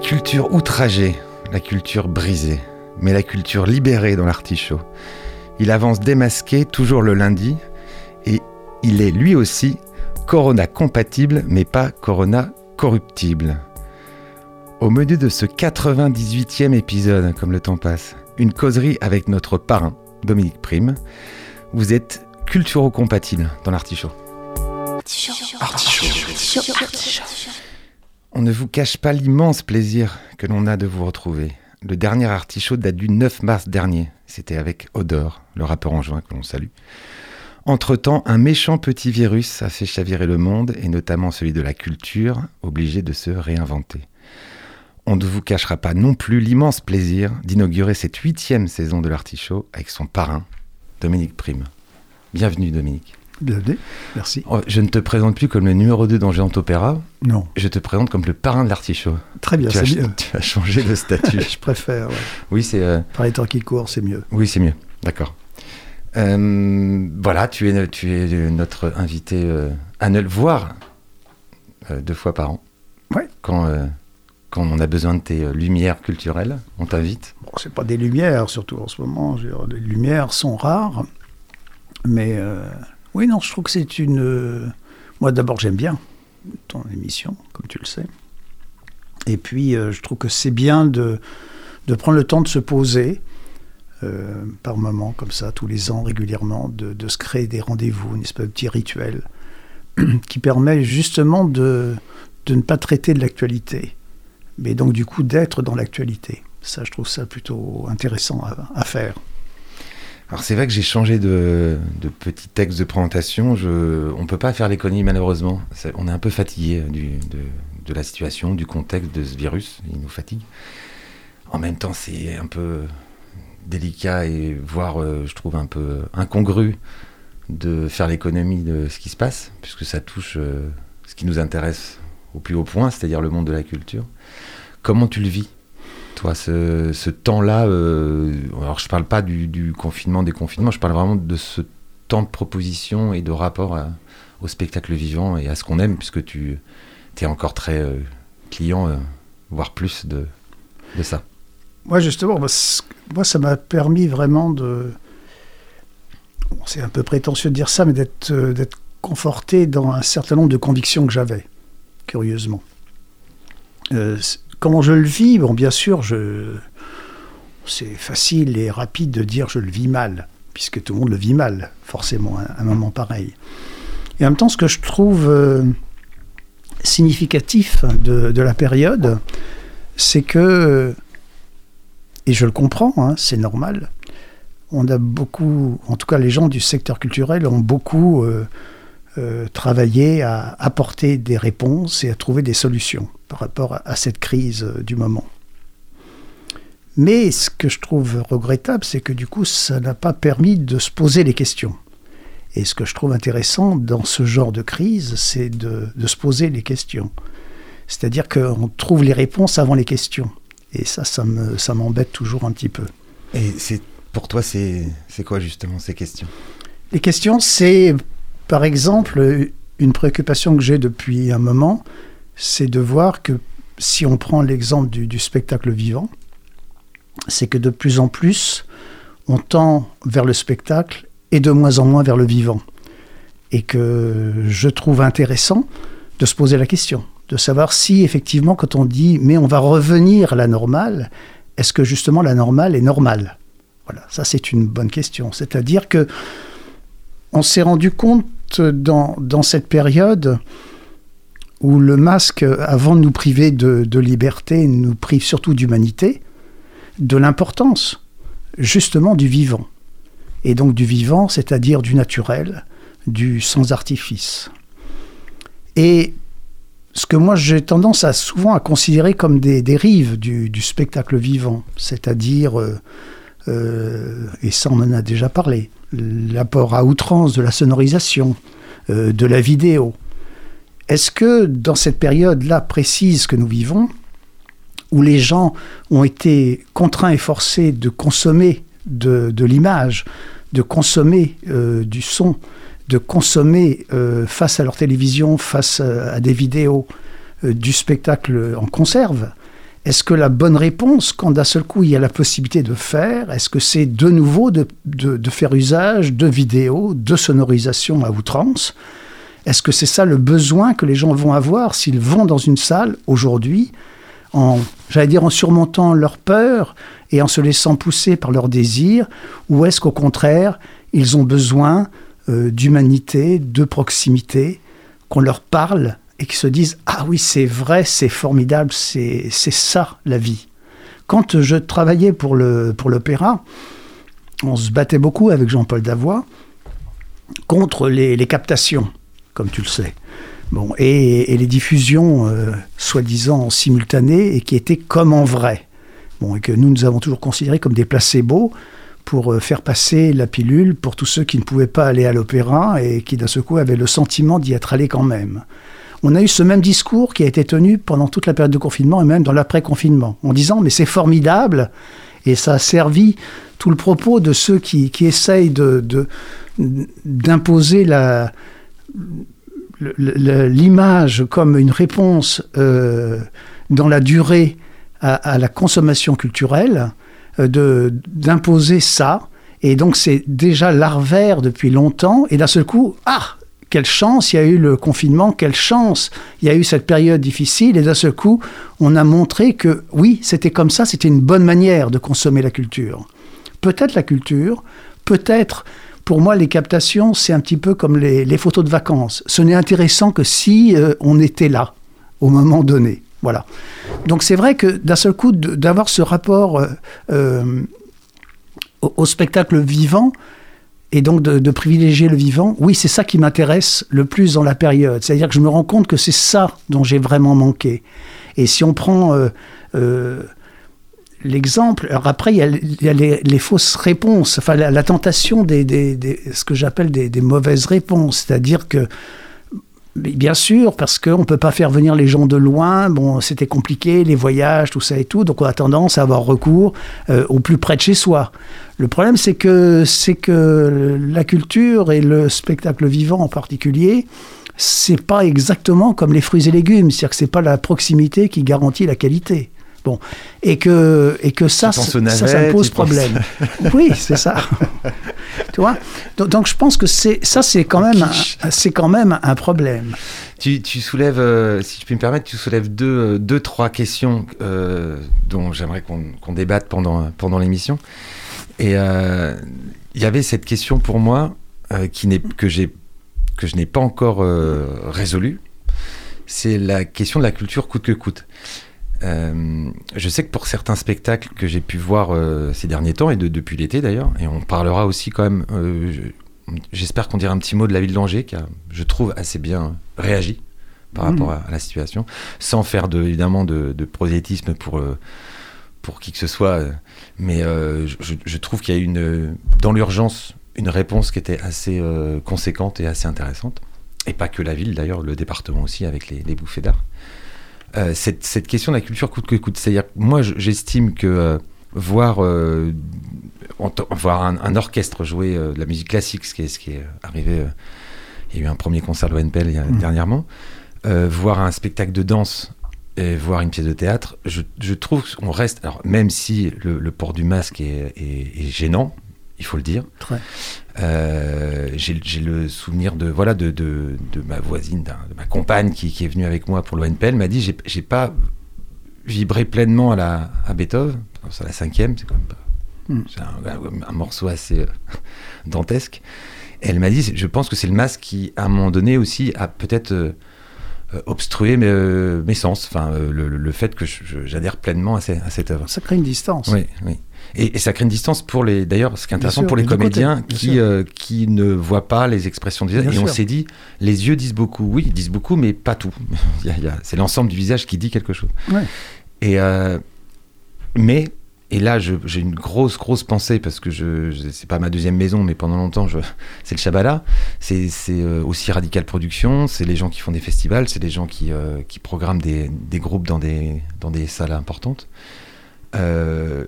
Culture outragée, la culture brisée, mais la culture libérée dans l'artichaut. Il avance démasqué toujours le lundi et il est lui aussi Corona compatible mais pas Corona corruptible. Au menu de ce 98e épisode, comme le temps passe, une causerie avec notre parrain, Dominique Prime. Vous êtes culturo-compatible dans l'artichaut. On ne vous cache pas l'immense plaisir que l'on a de vous retrouver. Le dernier artichaut date du 9 mars dernier. C'était avec Odor, le rappeur en juin que l'on salue. Entre-temps, un méchant petit virus a fait chavirer le monde, et notamment celui de la culture, obligé de se réinventer. On ne vous cachera pas non plus l'immense plaisir d'inaugurer cette huitième saison de l'artichaut avec son parrain, Dominique Prime. Bienvenue Dominique. Bienvenue, merci. Oh, Je ne te présente plus comme le numéro 2 d'Angers Opéra, Non, je te présente comme le parrain de l'artichaut. très bien, Tu, as- c'est mieux. tu as changé de statut. Je préfère. ouais. oui, c'est euh, Par les temps qui courent, c'est mieux. oui, c'est mieux. D'accord. Euh, voilà, tu es, tu es notre invité euh, à ne le voir deux fois par an. Ouais. Quand, quand on a besoin de tes lumières culturelles, on t'invite. Bon, c'est pas des lumières, surtout en ce moment. les lumières sont rares. Mais euh, oui, non, je trouve que c'est une. euh, Moi, d'abord, j'aime bien ton émission, comme tu le sais. Et puis, euh, je trouve que c'est bien de, de prendre le temps de se poser. euh, par moment, comme ça, tous les ans, régulièrement, de, de se créer des rendez-vous, une espèce de petit rituel qui permet justement de, de ne pas traiter de l'actualité, mais donc du coup d'être dans l'actualité. Ça, je trouve ça plutôt intéressant à faire. Alors c'est vrai que j'ai changé de, de petit texte de présentation. On peut pas faire l'économie malheureusement. On est un peu fatigué euh, de, de la situation, du contexte de ce virus. Il nous fatigue. En même temps, c'est un peu délicat et voire, euh, je trouve, un peu incongru de faire l'économie de ce qui se passe, puisque ça touche euh, ce qui nous intéresse au plus haut point, c'est-à-dire le monde de la culture. Comment tu le vis? Toi, ce, temps-là, euh, alors je parle pas du, confinement, des confinements, je parle vraiment de ce temps de proposition et de rapport au spectacle vivant et à ce qu'on aime, puisque tu es encore très euh, client, euh, voire plus de, ça. Moi, justement, moi, ça m'a permis vraiment de. C'est un peu prétentieux de dire ça, mais d'être conforté dans un certain nombre de convictions que j'avais, curieusement. Comment je le vis Bon, bien sûr, je. C'est facile et rapide de dire je le vis mal, puisque tout le monde le vit mal, forcément, à un moment pareil. Et en même temps, ce que je trouve euh, significatif de, la période, c'est que et je le comprends, hein, c'est normal. On a beaucoup, en tout cas les gens du secteur culturel ont beaucoup euh, euh, travaillé à apporter des réponses et à trouver des solutions par rapport à, à cette crise euh, du moment. Mais ce que je trouve regrettable, c'est que du coup, ça n'a pas permis de se poser les questions. Et ce que je trouve intéressant dans ce genre de crise, c'est de, de se poser les questions. C'est-à-dire qu'on trouve les réponses avant les questions. Et ça, ça me, ça m'embête toujours un petit peu. Et c'est pour toi, c'est c'est quoi justement ces questions? Les questions, c'est par exemple une préoccupation que j'ai depuis un moment, c'est de voir que si on prend l'exemple du, spectacle vivant, c'est que de plus en plus, on tend vers le spectacle et de moins en moins vers le vivant. Et que je trouve intéressant de se poser la question, de savoir si effectivement, quand on dit mais on va revenir à la normale, est-ce que justement la normale est normale? Voilà, ça c'est une bonne question. C'est-à-dire que on s'est rendu compte dans, dans cette période où le masque, avant de nous priver de, liberté, nous prive surtout d'humanité, de l'importance justement du vivant. Et donc du vivant, c'est-à-dire du naturel, du sans artifice. Et ce que moi j'ai tendance à souvent à considérer comme des dérives du, spectacle vivant, c'est-à-dire, euh, et ça on en a déjà parlé, l'apport à outrance de la sonorisation, euh, de la vidéo. Est-ce que dans cette période-là précise que nous vivons, où les gens ont été contraints et forcés de consommer de, l'image, de consommer euh, du son, de consommer euh, face à leur télévision, face à, des vidéos, euh, du spectacle en conserve, est-ce que la bonne réponse, quand d'un seul coup il y a la possibilité de faire, est-ce que c'est de nouveau de, faire usage de vidéos, de sonorisation à outrance? Est-ce que c'est ça le besoin que les gens vont avoir s'ils vont dans une salle aujourd'hui en, j'allais dire, en surmontant leur peur et en se laissant pousser par leurs désirs, ou est-ce qu'au contraire, ils ont besoin euh, d'humanité, de proximité, qu'on leur parle et qu'ils se disent Ah oui, c'est vrai, c'est formidable, c'est ça la vie. Quand je travaillais pour le pour l'opéra, on se battait beaucoup avec Jean-Paul Davois contre les, les captations, comme tu le sais. Bon, et, et les diffusions euh, soi-disant simultanées et qui étaient comme en vrai. Bon, et que nous, nous avons toujours considéré comme des placebos pour euh, faire passer la pilule pour tous ceux qui ne pouvaient pas aller à l'opéra et qui d'un seul coup avaient le sentiment d'y être allés quand même. On a eu ce même discours qui a été tenu pendant toute la période de confinement et même dans l'après-confinement, en disant mais c'est formidable et ça a servi tout le propos de ceux qui, qui essayent de, de, d'imposer le- l'image comme une réponse euh, dans la durée à, la consommation culturelle, euh, de, d'imposer ça. Et donc c'est déjà larvaire depuis longtemps. Et d'un seul coup, ah, quelle chance, il y a eu le confinement, quelle chance, il y a eu cette période difficile. Et d'un seul coup, on a montré que oui, c'était comme ça, c'était une bonne manière de consommer la culture. Peut-être la culture, peut-être pour moi, les captations, c'est un petit peu comme les, photos de vacances. Ce n'est intéressant que si euh, on était là, au moment donné. Voilà. Donc c'est vrai que d'un seul coup, d'avoir ce rapport euh, euh, au spectacle vivant, et donc de, privilégier le vivant, oui, c'est ça qui m'intéresse le plus dans la période. C'est-à-dire que je me rends compte que c'est ça dont j'ai vraiment manqué. Et si on prend euh, euh, l'exemple, alors après, il y a, les, fausses réponses, enfin la, tentation des, ce que j'appelle des, mauvaises réponses. C'est-à-dire que Bien sûr, parce qu'on ne peut pas faire venir les gens de loin. Bon, c'était compliqué, les voyages, tout ça et tout. Donc, on a tendance à avoir recours euh, au plus près de chez soi. Le problème, c'est que, c'est que la culture et le spectacle vivant en particulier, c'est pas exactement comme les fruits et légumes. C'est-à-dire que c'est pas la proximité qui garantit la qualité. Bon, et que, et que ça, ça, me pose penses- problème. Oui, c'est ça. tu vois? Donc, donc, je pense que c'est, ça, c'est quand, même un- c'est quand même un problème. Tu, tu soulèves, euh, si je puis me permettre, tu soulèves deux, euh, deux trois questions euh, dont j'aimerais qu'on qu'on débatte pendant, pendant l'émission. Et euh, il y avait cette question pour moi euh, qui n'est que j'ai que je n'ai pas encore euh, résolue. C'est la question de la culture coûte que coûte. Euh, je sais que pour certains spectacles que j'ai pu voir euh, ces derniers temps et de- depuis l'été d'ailleurs, et on parlera aussi quand même. euh, je- J'espère qu'on dira un petit mot de la ville d'Angers qui a, je trouve, assez bien réagi par Mhm. rapport à, à la situation, sans faire de, évidemment de, de prosélytisme pour, pour qui que ce soit. euh, Mais euh, je, je trouve qu'il y a une, dans l'urgence une réponse qui était assez euh, conséquente et assez intéressante. Et pas que la ville d'ailleurs, le département aussi avec les, les bouffées d'art. Euh, cette, cette question de la culture coûte que coûte, c'est-à-dire moi je- j'estime que euh, voir, euh, voir un, un orchestre jouer euh, de la musique classique, ce qui est, ce qui est arrivé, euh, il y a eu un premier concert de l'ONPL Mhm. dernièrement, euh, voir un spectacle de danse et voir une pièce de théâtre, je, je trouve qu'on reste, alors même si le, le port du masque est, est- est gênant, il faut le dire, euh, j'ai le souvenir de voilà de, de, de ma voisine, de ma compagne qui, qui est venue avec moi pour l'ONPL, m'a dit j'ai pas vibrer pleinement à, la, à Beethoven, c'est la cinquième, c'est quand même pas. Mm. C'est un, un morceau assez euh, dantesque. Elle m'a dit, je pense que c'est le masque qui, à un moment donné aussi, a peut-être euh, euh, obstrué mes, euh, mes sens. Enfin, euh, le, le- fait que j'adhère pleinement à, ces- à cette œuvre. Ça crée une distance. Oui, oui. Et, et ça crée une distance pour les. D'ailleurs, ce qui est intéressant sûr, pour les comédiens qui, euh, qui ne voient pas les expressions du visage. Et on s'est dit, les yeux disent beaucoup. Oui, ils disent beaucoup, mais pas tout. C'est l'ensemble du visage qui dit quelque chose. Ouais. Et euh, mais et là, j'ai une grosse, grosse pensée parce que je, je- c'est pas ma deuxième maison, mais pendant longtemps, c'est le Shabala. C'est, euh, aussi Radical Production. C'est les gens qui font des festivals. C'est les gens qui, euh, qui programment des, des groupes dans des, dans des salles importantes. Euh,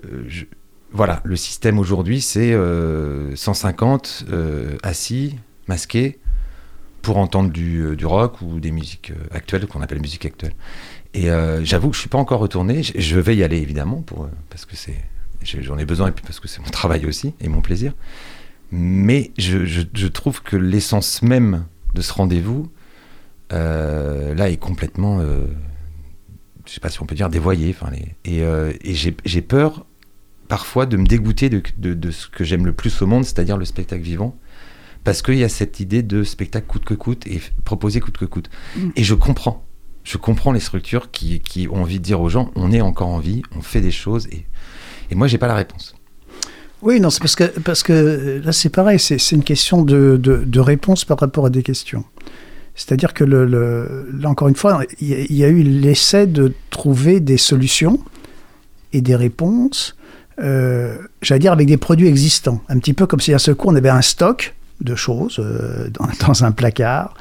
voilà, le système aujourd'hui, c'est euh, 150 euh, assis, masqués, pour entendre du, du rock ou des musiques actuelles, qu'on appelle musique actuelle. Et euh, j'avoue que je suis pas encore retourné. Je, je vais y aller évidemment pour, euh, parce que c'est, j'en ai besoin et puis parce que c'est mon travail aussi et mon plaisir. Mais je, je- je trouve que l'essence même de ce rendez-vous, euh, là, est complètement, euh, je sais pas si on peut dire dévoyé. Enfin, les- et et j'ai peur parfois de me dégoûter de, de- de ce que j'aime le plus au monde, c'est-à-dire le spectacle vivant. Parce qu'il y a cette idée de spectacle coûte que coûte et proposer coûte que coûte. Et je comprends. Je comprends les structures qui, qui ont envie de dire aux gens on est encore en vie, on fait des choses. Et, et moi, j'ai pas la réponse. Oui, non, c'est parce que, parce que euh, là, c'est pareil, c'est une question de, de, de réponse par rapport à des questions. C'est-à-dire que, le, là, encore une fois, il y, a- il y a eu l'essai de trouver des solutions et des réponses, euh, j'allais dire, avec des produits existants. Un petit peu comme si à ce coup, on avait un stock de choses euh, dans, un placard.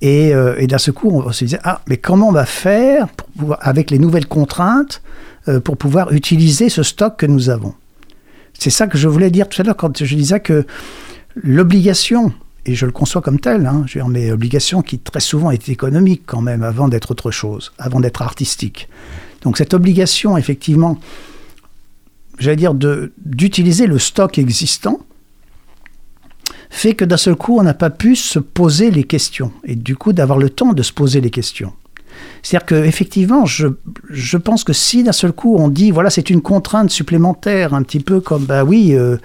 Et, euh, et d'un seul coup, on se disait, ah, mais comment on va faire pour pouvoir, avec les nouvelles contraintes euh, pour pouvoir utiliser ce stock que nous avons? C'est ça que je voulais dire tout à l'heure quand je disais que l'obligation, et je le conçois comme tel, hein, je veux mais obligation qui très souvent est économique quand même avant d'être autre chose, avant d'être artistique. Donc cette obligation, effectivement, j'allais dire, d'utiliser le stock existant, fait que d'un seul coup, on n'a pas pu se poser les questions, et du coup d'avoir le temps de se poser les questions. C'est-à-dire qu'effectivement, je, je pense que si d'un seul coup on dit, voilà, c'est une contrainte supplémentaire, un petit peu comme, bah oui, euh,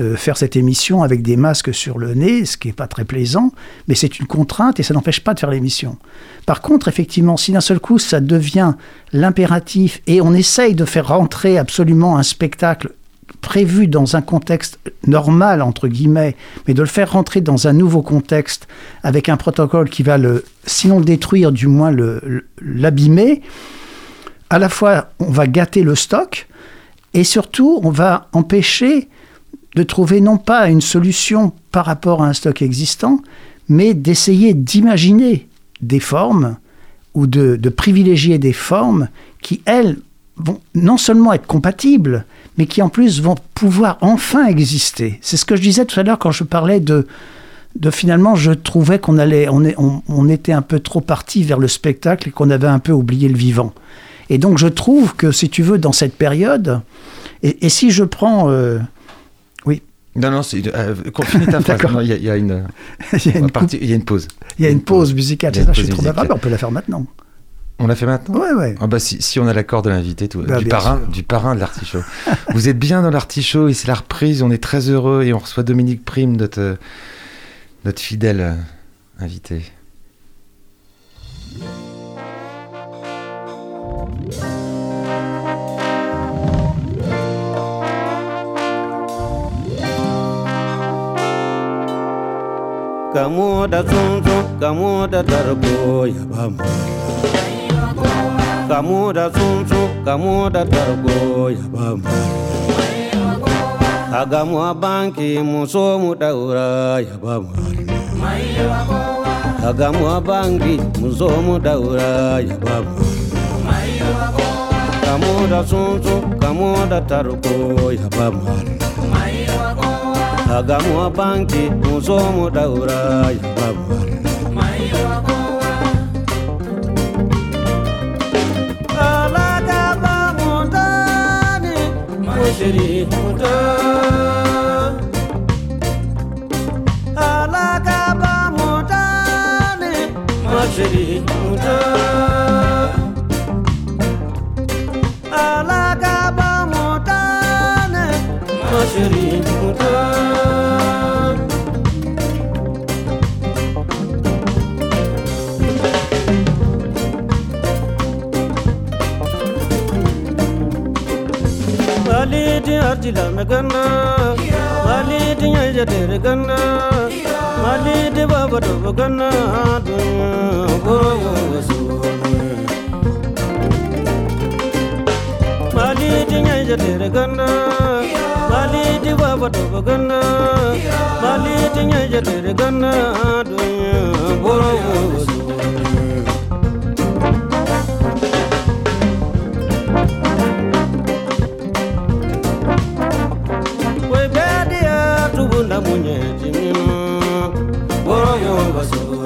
euh, faire cette émission avec des masques sur le nez, ce qui n'est pas très plaisant, mais c'est une contrainte et ça n'empêche pas de faire l'émission. Par contre, effectivement, si d'un seul coup ça devient l'impératif et on essaye de faire rentrer absolument un spectacle prévu dans un contexte normal, entre guillemets, mais de le faire rentrer dans un nouveau contexte avec un protocole qui va le, sinon le détruire, du moins l'abîmer, à la fois on va gâter le stock et surtout on va empêcher de trouver non pas une solution par rapport à un stock existant, mais d'essayer d'imaginer des formes ou de, de privilégier des formes qui, elles, vont non seulement être compatibles, mais qui en plus vont pouvoir enfin exister. C'est ce que je disais tout à l'heure quand je parlais de, de finalement, je trouvais qu'on allait, on, est- on- on était un peu trop parti vers le spectacle et qu'on avait un peu oublié le vivant. Et donc je trouve que si tu veux, dans cette période, et, et si je prends, euh, oui, Non, non, c'est, euh, finis ta phrase. Il y, a- il y a une, il y a on va une, partir- il y a une pause. il y a une pause musicale, c'est une ça, je suis trop on peut la faire maintenant. On l'a fait maintenant Ouais, ouais. Ah bah si, si on a l'accord de l'invité, tout, Bah, du, parrain, sûr. du parrain de l'artichaut. Vous êtes bien dans l'artichaut et c'est la reprise, on est très heureux et on reçoit Dominique Prime, notre, euh, notre fidèle euh, invité. Kamo da tsuntsu, kamo da tarko ya ba mu. Kamo da tsuntsu, kamo da tarko ya ba mu. Aga mu a banki mu so mu daura ya ba mu. Aga mu a banki mu so mu daura ya ba mu. Kamo da tsuntsu, kamo da tarko ya ba mu. agamu a banki muso mu daura ya babu Ô chérie, content. ja der ganna mali de baba do ganna dunya go go so mali de nya ja der ganna mali de baba do ganna mali de nya ja der ganna dunya go go so bunye jimima Boro yo basuru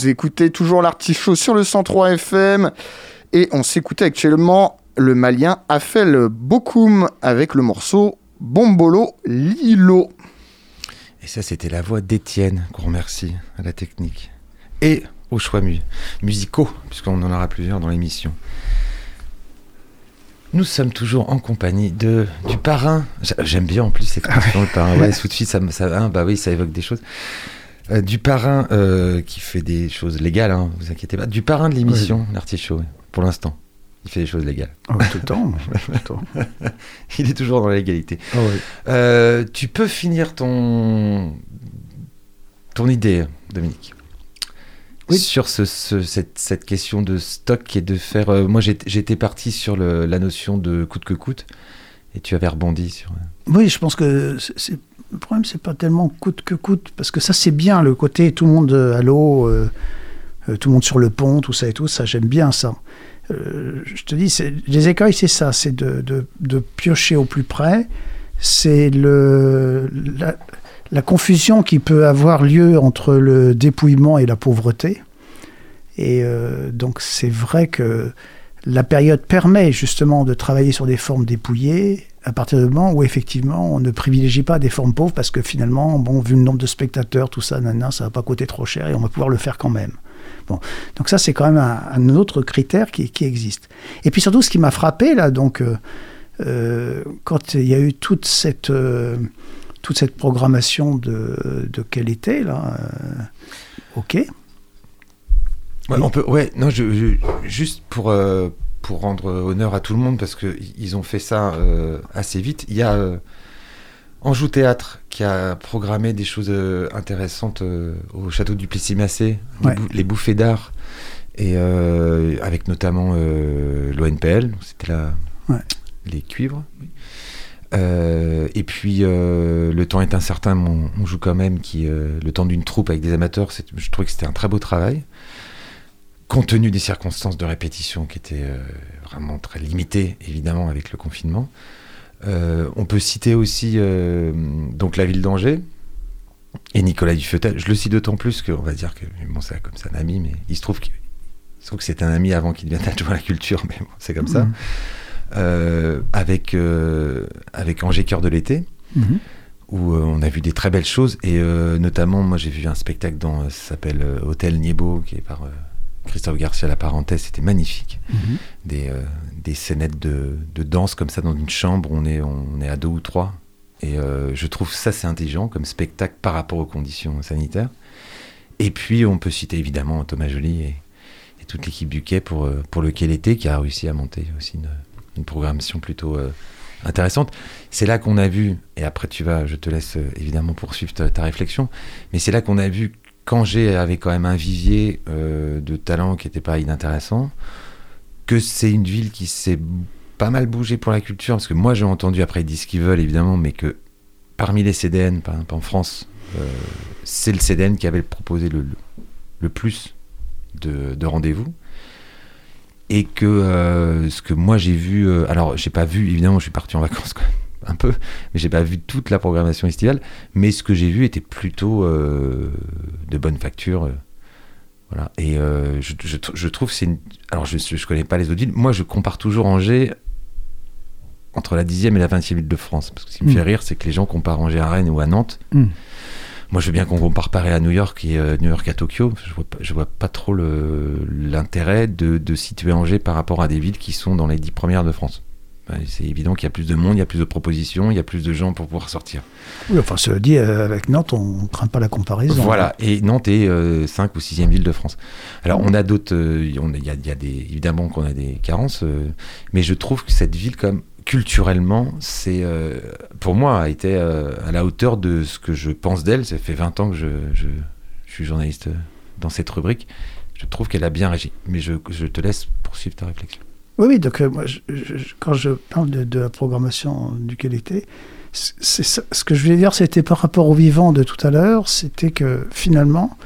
Vous écoutez toujours l'artichaut sur le 103 FM et on s'écoutait actuellement le malien Afel Bokoum avec le morceau Bombolo Lilo. Et ça, c'était la voix d'Étienne, qu'on remercie à la technique. Et aux choix mu- musicaux, puisqu'on en aura plusieurs dans l'émission. Nous sommes toujours en compagnie de, du parrain. J'a- J'aime bien en plus cette expression, le parrain. Ouais, tout de suite, ça, ça, hein, bah oui, ça évoque des choses. Euh, du parrain euh, qui fait des choses légales, hein, vous inquiétez pas. Du parrain de l'émission, l'artichaut, ouais, pour l'instant. Il fait des choses légales. Ah tout le temps. tout le temps. Il est toujours dans la légalité. Ah. Euh, tu peux finir ton, ton idée, Dominique Oui. Sur ce, ce- cette, cette question de stock et de faire. moi, j'étais parti sur le- la notion de coûte que coûte, et tu avais rebondi sur. Oui, je pense que c'est- le problème, c'est pas tellement coûte que coûte, parce que ça, c'est bien le côté tout le monde euh, à l'eau, euh, euh, tout le monde sur le pont, tout ça et tout, ça, j'aime bien ça. Euh, je te dis, les écueils, c'est ça, c'est de, de- piocher au plus près, c'est le, la, confusion qui peut avoir lieu entre le dépouillement et la pauvreté. Et euh, donc c'est vrai que la période permet justement de travailler sur des formes dépouillées à partir du moment où effectivement on ne privilégie pas des formes pauvres parce que finalement, bon, vu le nombre de spectateurs, tout ça, nanana, ça va pas coûter trop cher et on va pouvoir le faire quand même. Bon, donc ça c'est quand même un, autre critère qui, qui existe. Et puis surtout, ce qui m'a frappé là, donc euh, euh, quand il y a eu toute cette euh, toute cette programmation de, de qualité là, ok. Ouais, on peut, ouais, non, je, je- juste pour, euh, pour rendre honneur à tout le monde, parce qu'ils ont fait ça euh, assez vite, il y a euh, Anjou Théâtre qui a programmé des choses intéressantes au château du Plessis-Massé, les, Ouais. bou- les bouffées d'art, et avec notamment l'ONPL, c'était Ouais. les cuivres. Euh, et puis euh, le temps est incertain, mais on, on joue quand même qui euh, le temps d'une troupe avec des amateurs. Je trouvais que c'était un très beau travail, compte tenu des circonstances de répétition qui étaient euh, vraiment très limitées, évidemment avec le confinement. Euh, on peut citer aussi euh, donc la ville d'Angers et Nicolas Dufetel. Je le cite d'autant plus qu'on va dire que bon, c'est comme c'est un ami, mais il se trouve que c'est un ami avant qu'il devienne adjoint à la culture, mais bon, c'est comme ça. Euh, avec euh, avec Angers Cœur de l'été Mhm. où euh, on a vu des très belles choses et notamment moi j'ai vu un spectacle dans ça s'appelle Hôtel Niebo qui est par Christophe Garcia la parenthèse c'était magnifique Mhm. des euh, des scénettes de, de danse comme ça dans une chambre on est on est à deux ou trois et euh, je trouve ça c'est intelligent comme spectacle par rapport aux conditions sanitaires et puis on peut citer évidemment Thomas Joly et, et toute l'équipe du quai pour euh, pour le quai l'été qui a réussi à monter aussi une, une programmation plutôt euh, intéressante. C'est là qu'on a vu, et après tu vas, je te laisse évidemment poursuivre ta, ta réflexion, mais c'est là qu'on a vu qu'Angers avait quand même un vivier euh, de talents qui n'était pas inintéressant, que c'est une ville qui s'est pas mal bougé pour la culture, parce que moi j'ai entendu, après ils disent ce qu'ils veulent évidemment, mais que parmi les CDN, par exemple en France, euh, c'est le CDN qui avait proposé le, le, plus de, de rendez-vous. Et que euh, ce que moi j'ai vu, alors j'ai pas vu, évidemment, je suis parti en vacances quand même, un peu, mais j'ai pas vu toute la programmation estivale, mais ce que j'ai vu était plutôt euh, de bonne facture. euh, voilà, et euh, je, je, je trouve c'est une. Alors je, je connais pas les autres villes, moi je compare toujours Angers entre la 10e et la 20e ville de France, parce que ce qui me fait rire, c'est que les gens comparent Angers à Rennes ou à Nantes. Mm. Moi, je veux bien qu'on compare Paris à New York et euh, New York à Tokyo. Je vois pas, je vois pas trop l'intérêt de, de situer Angers par rapport à des villes qui sont dans les dix premières de France. Ouais, C'est évident qu'il y a plus de monde, il y a plus de propositions, il y a plus de gens pour pouvoir sortir. Oui, enfin, cela dit, euh, avec Nantes, on ne craint pas la comparaison. Voilà, et Nantes est 5 ou 6e ville de France. Alors, on a d'autres. euh, Il y, a, il y a des, évidemment qu'on a des carences, euh, mais je trouve que cette ville, comme culturellement, c'est euh, pour moi a été euh, à la hauteur de ce que je pense d'elle. Ça fait 20 ans que je, je, je suis journaliste euh, dans cette rubrique. Je trouve qu'elle a bien régi. Mais je, je te laisse poursuivre ta réflexion. Oui, oui, donc euh, moi, quand je parle de, la programmation du qualité, ce que je voulais dire, c'était par rapport au vivant de tout à l'heure, c'était que finalement,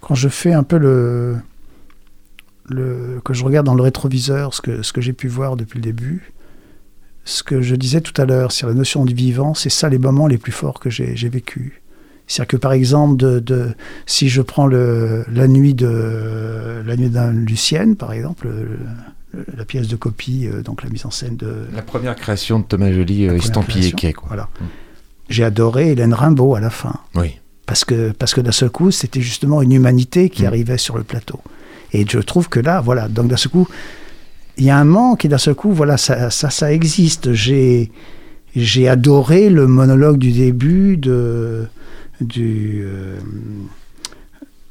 quand je fais un peu le, le que je regarde dans le rétroviseur ce que, j'ai pu voir depuis le début, ce que je disais tout à l'heure sur la notion du vivant, c'est ça les moments les plus forts que j'ai vécu. C'est-à-dire que par exemple, si je prends la nuit de la nuit d'un Lucienne, par exemple, le- le- la pièce de copie, euh, donc la mise en scène de. La première création de Thomas Joly, euh, première estampillé création, quai, quoi. Voilà. Mm. J'ai adoré Hélène Rimbaud à la fin. Oui. Parce que, parce que d'un seul coup, c'était justement une humanité qui Mm. arrivait sur le plateau. Et je trouve que là, voilà, donc d'un seul coup, il y a un manque et d'un seul coup, voilà, ça, ça, ça existe. J'ai, j'ai adoré le monologue du début de, du, euh,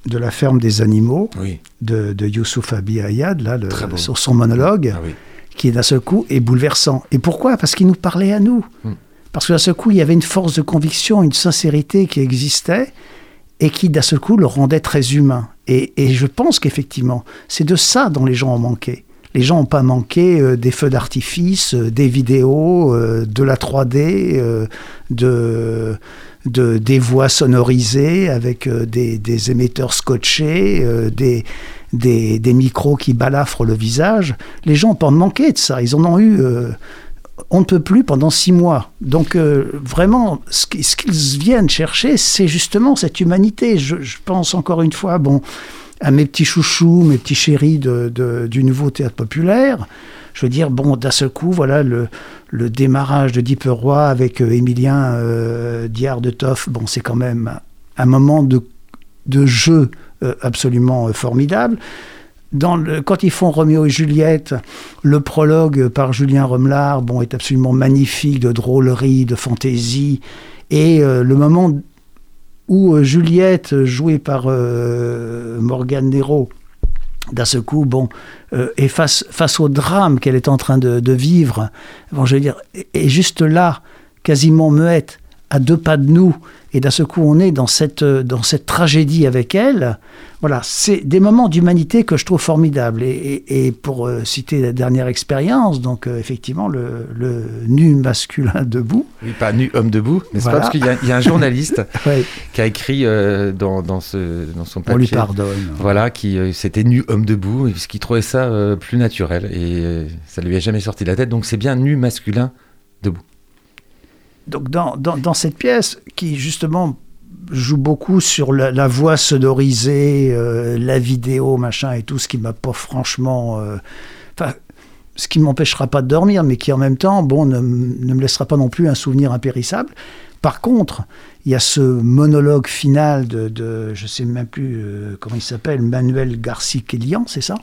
de la ferme des animaux Oui. de, de Youssouf Abi Ayad, là, le- sur son monologue Ah oui. qui d'un seul coup est bouleversant. Et pourquoi? Parce qu'il nous parlait à nous. Mm. Parce que d'un seul coup, il y avait une force de conviction, une sincérité qui existait et qui d'un seul coup le rendait très humain. Et, et je pense qu'effectivement, c'est de ça dont les gens ont manqué. Les gens n'ont pas manqué euh, des feux d'artifice, euh, des vidéos, euh, de la 3D, euh, de, de- des voix sonorisées avec euh, des, émetteurs scotchés, euh, des, des, micros qui balafrent le visage. Les gens n'ont pas manqué de ça. Ils en ont eu. euh, on ne peut plus pendant six mois. Donc vraiment, ce qui- ce qu'ils viennent chercher, c'est justement cette humanité. Je, pense encore une fois, bon, à mes petits chouchous, mes petits chéris de- du nouveau théâtre populaire. Je veux dire, bon, d'un seul coup, voilà le, le démarrage de Diperoy avec euh, Émilien euh, Diard de Toff. Bon, c'est quand même un moment de, de jeu euh, absolument euh, formidable. Dans le, quand ils font Roméo et Juliette, le prologue par Julien Remelard bon, est absolument magnifique, de drôlerie, de fantaisie. Et euh, le moment où euh, Juliette, jouée par euh, Morgane Nero, d'un seul coup, bon, euh, est face, au drame qu'elle est en train de, vivre, bon, je veux dire, est juste là, quasiment muette, à deux pas de nous, et d'un seul coup, on est dans cette, euh, dans cette tragédie avec elle. Voilà, c'est des moments d'humanité que je trouve formidables. Et, et- et pour euh, citer la dernière expérience, donc euh, effectivement, le, le nu masculin debout. Oui, pas nu homme debout, mais c'est Voilà. pas parce qu'il y, a- il y a un journaliste Ouais, qui a écrit euh, dans, dans, ce, dans son on papier. lui pardonne. Voilà, qui c'était nu homme debout, parce qu'il trouvait ça plus naturel et ça lui a jamais sorti de la tête. Donc c'est bien nu masculin debout. Donc dans, dans, cette pièce qui justement joue beaucoup sur la, voix sonorisée, euh, la vidéo, machin et tout, ce qui m'a pas franchement... euh, ce qui m'empêchera pas de dormir, mais qui en même temps, bon, ne, ne me laissera pas non plus un souvenir impérissable. Par contre, il y a ce monologue final de, de je sais même plus euh, comment il s'appelle, Manuel Garci-Kélian, c'est ça?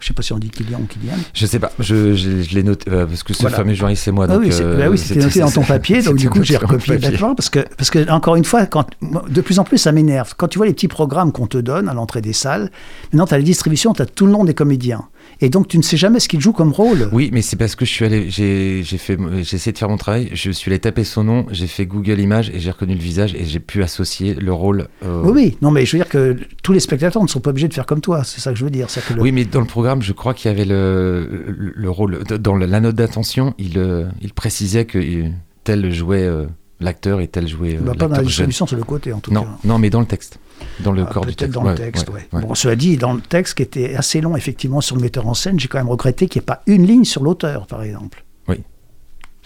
Je sais pas si on dit Kélian ou Kylian. Je sais pas, je, je, je l'ai noté euh, parce que ce Voilà. fameux journaliste c'est moi. Ah Donc, oui, c'est- euh, bah oui, c'était noté dans ton papier, donc du coup j'ai recopié bêtement parce que, parce que encore une fois, quand, de plus en plus ça m'énerve. Quand tu vois les petits programmes qu'on te donne à l'entrée des salles, maintenant tu as la distribution, tu as tout le nom des comédiens. Et donc tu ne sais jamais ce qu'ils jouent comme rôle. Oui, mais c'est parce que je suis allé, j'ai fait, j'ai essayé de faire mon travail. Je suis allé taper son nom, j'ai fait Google Images et j'ai reconnu le visage et j'ai pu associer le rôle. au- Oui, oui, non mais je veux dire que tous les spectateurs ne sont pas obligés de faire comme toi, c'est ça que je veux dire. C'est que le- Oui, mais dans le programme, je crois qu'il y avait le, le, le rôle. Dans la note d'attention, il, euh, il précisait que euh, tel jouait euh, l'acteur et tel jouait euh, bah, pas dans la distribution sur le côté en tout Non, cas. non, mais dans le texte, dans le Ah, corps du texte. dans le texte, ouais, ouais. ouais. Bon, cela dit, dans le texte qui était assez long, effectivement, sur le metteur en scène, j'ai quand même regretté qu'il n'y ait pas une ligne sur l'auteur, par exemple.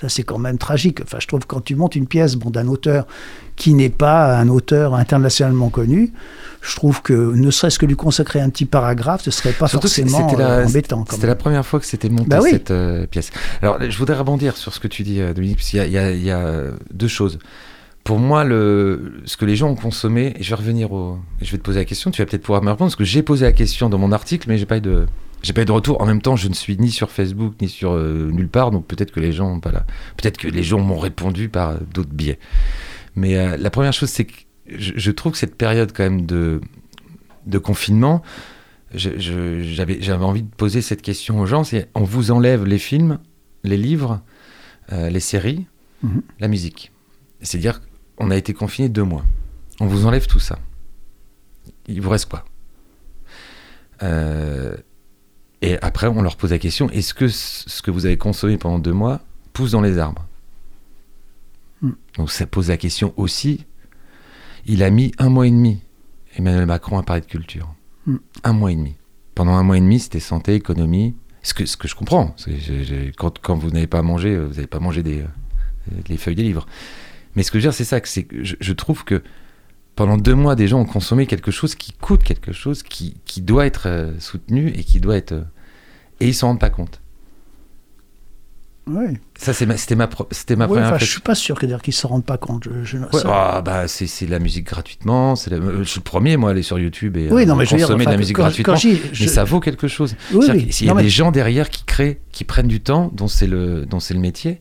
Ça, c'est quand même tragique. Enfin, je trouve que quand tu montes une pièce bon, d'un auteur qui n'est pas un auteur internationalement connu, je trouve que ne serait-ce que lui consacrer un petit paragraphe, ce serait pas Surtout forcément c'était la, euh, embêtant. c'était la même. première fois que c'était monté Bah oui. cette euh, pièce. Alors, je voudrais rebondir sur ce que tu dis, euh, Dominique, parce qu'il y a, y y deux choses. Pour moi, le, ce que les gens ont consommé, et je vais revenir au, je vais te poser la question. Tu vas peut-être pouvoir me répondre parce que j'ai posé la question dans mon article, mais j'ai pas eu de, j'ai pas eu de retour. En même temps, je ne suis ni sur Facebook ni sur euh, nulle part, donc peut-être que les gens pas là. Peut-être que les gens m'ont répondu par d'autres biais. Mais euh, la première chose, c'est que je, je trouve que cette période quand même de, de confinement, j'avais j'avais envie de poser cette question aux gens. C'est on vous enlève les films, les livres, euh, les séries, Mhm. la musique. C'est-à-dire qu'on a été confiné deux mois. On vous enlève tout ça. Il vous reste quoi? Euh, Et après, on leur pose la question est-ce que ce que vous avez consommé pendant deux mois pousse dans les arbres Mhm. Donc ça pose la question aussi. Il a mis un mois et demi, Emmanuel Macron, à parler de culture. Mhm. Un mois et demi. Pendant un mois et demi, c'était santé, économie. Ce que, ce que je comprends. Quand, quand vous n'avez pas mangé, euh, vous n'avez pas mangé des, euh, les feuilles des livres. Mais ce que je veux dire, c'est ça, que c'est que je, je trouve que pendant deux mois, des gens ont consommé quelque chose qui coûte quelque chose, qui, qui doit être euh, soutenu et qui doit être... euh, et ils s'en rendent pas compte. Oui. Ça, c'est ma- c'était ma, pro- c'était ma Ouais, première je suis pas sûr que dire qu'ils se rendent pas compte. Je, je- Ouais, ça- ah, bah, c'est c'est de la musique gratuitement. c'est la- euh, Je suis le premier, moi, à aller sur YouTube et Oui, non, mais je veux dire, consommer de la musique quand- gratuitement. quand je je- Mais ça vaut quelque chose. Oui, C'est-à-dire oui. que S'il y a Non, mais- des gens derrière qui créent, qui prennent du temps, dont c'est le, dont c'est le métier,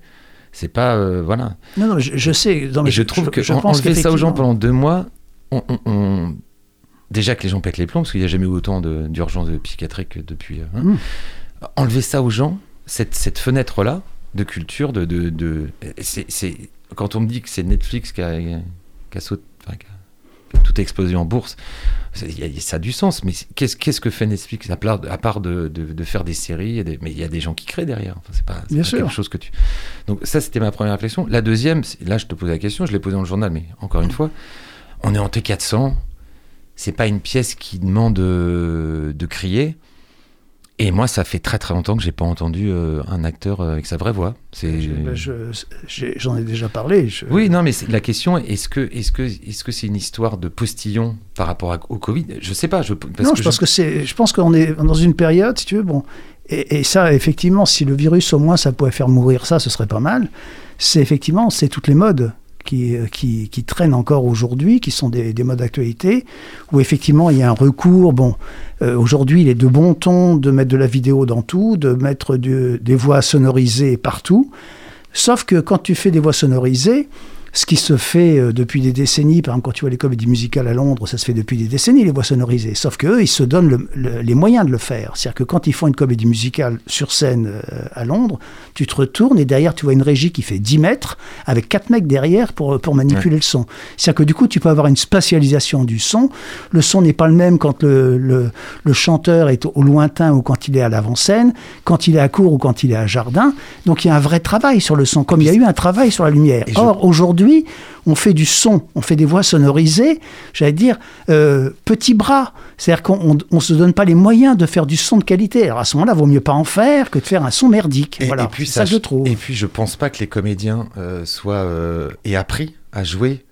c'est pas. euh, voilà. Non, non, je, je sais. non, mais et je trouve que je en- pense enlever ça aux gens pendant deux mois, on, on- on- déjà que les gens pètent les plombs, parce qu'il n'y a jamais eu autant de- d'urgence de, psychiatrique depuis. hein. Mm. Enlever ça aux gens, cette, cette fenêtre-là de culture, de. de, de- c'est, c'est- quand on me dit que c'est Netflix qui a, qui a sauté. enfin, qui a- que tout a explosé en bourse, ça a du sens. Mais qu'est-ce, que fait Netflix à part, à part de, de- de faire des séries et des- Mais il y a des gens qui créent derrière. Enfin, c'est pas, Bien pas sûr. quelque chose que tu. Donc ça, c'était ma première réflexion. La deuxième, là, je te pose la question, je l'ai posée dans le journal, mais encore une fois, on est en T400. C'est pas une pièce qui demande euh, de crier. Et moi, ça fait très très longtemps que j'ai pas entendu euh, un acteur euh, avec sa vraie voix. C'est. Ben, je- J'en ai déjà parlé. je- Oui, non, mais la question est-ce que est-ce que est-ce que c'est une histoire de postillon par rapport à- au Covid? Je sais pas. Je, parce non, que je pense que c'est. Je pense qu'on est dans une période, si tu veux, bon. Et, et ça, effectivement, si le virus au moins ça pouvait faire mourir ça, ce serait pas mal. C'est effectivement, c'est toutes les modes qui, euh, qui, qui traînent encore aujourd'hui, qui sont des, des modes d'actualité, où effectivement il y a un recours. Bon, euh, aujourd'hui, il est de bon ton de mettre de la vidéo dans tout, de mettre des voix sonorisées partout. Sauf que quand tu fais des voix sonorisées, ce qui se fait euh, depuis des décennies, par exemple quand tu vois les comédies musicales à Londres, ça se fait depuis des décennies les voix sonorisées. Sauf qu'eux, ils se donnent le- le- les moyens de le faire. C'est-à-dire que quand ils font une comédie musicale sur scène euh, à Londres, tu te retournes et derrière tu vois une régie qui fait 10 mètres avec quatre mecs derrière pour, pour manipuler le son. C'est-à-dire que du coup tu peux avoir une spatialisation du son. Le son n'est pas le même quand le, le- le chanteur est au, lointain ou quand il est à l'avant-scène, quand il est à court ou quand il est à jardin. Donc il y a un vrai travail sur le son, comme il y a eu un travail sur la lumière. Or, aujourd'hui, on fait du son, on fait des voix sonorisées, j'allais dire, euh, petit bras. C'est-à-dire qu'on ne se donne pas les moyens de faire du son de qualité. Alors à ce moment-là, vaut mieux pas en faire que de faire un son merdique. Et, voilà, et puis ça je trouve. Et puis je pense pas que les comédiens euh, soient euh, aient appris à jouer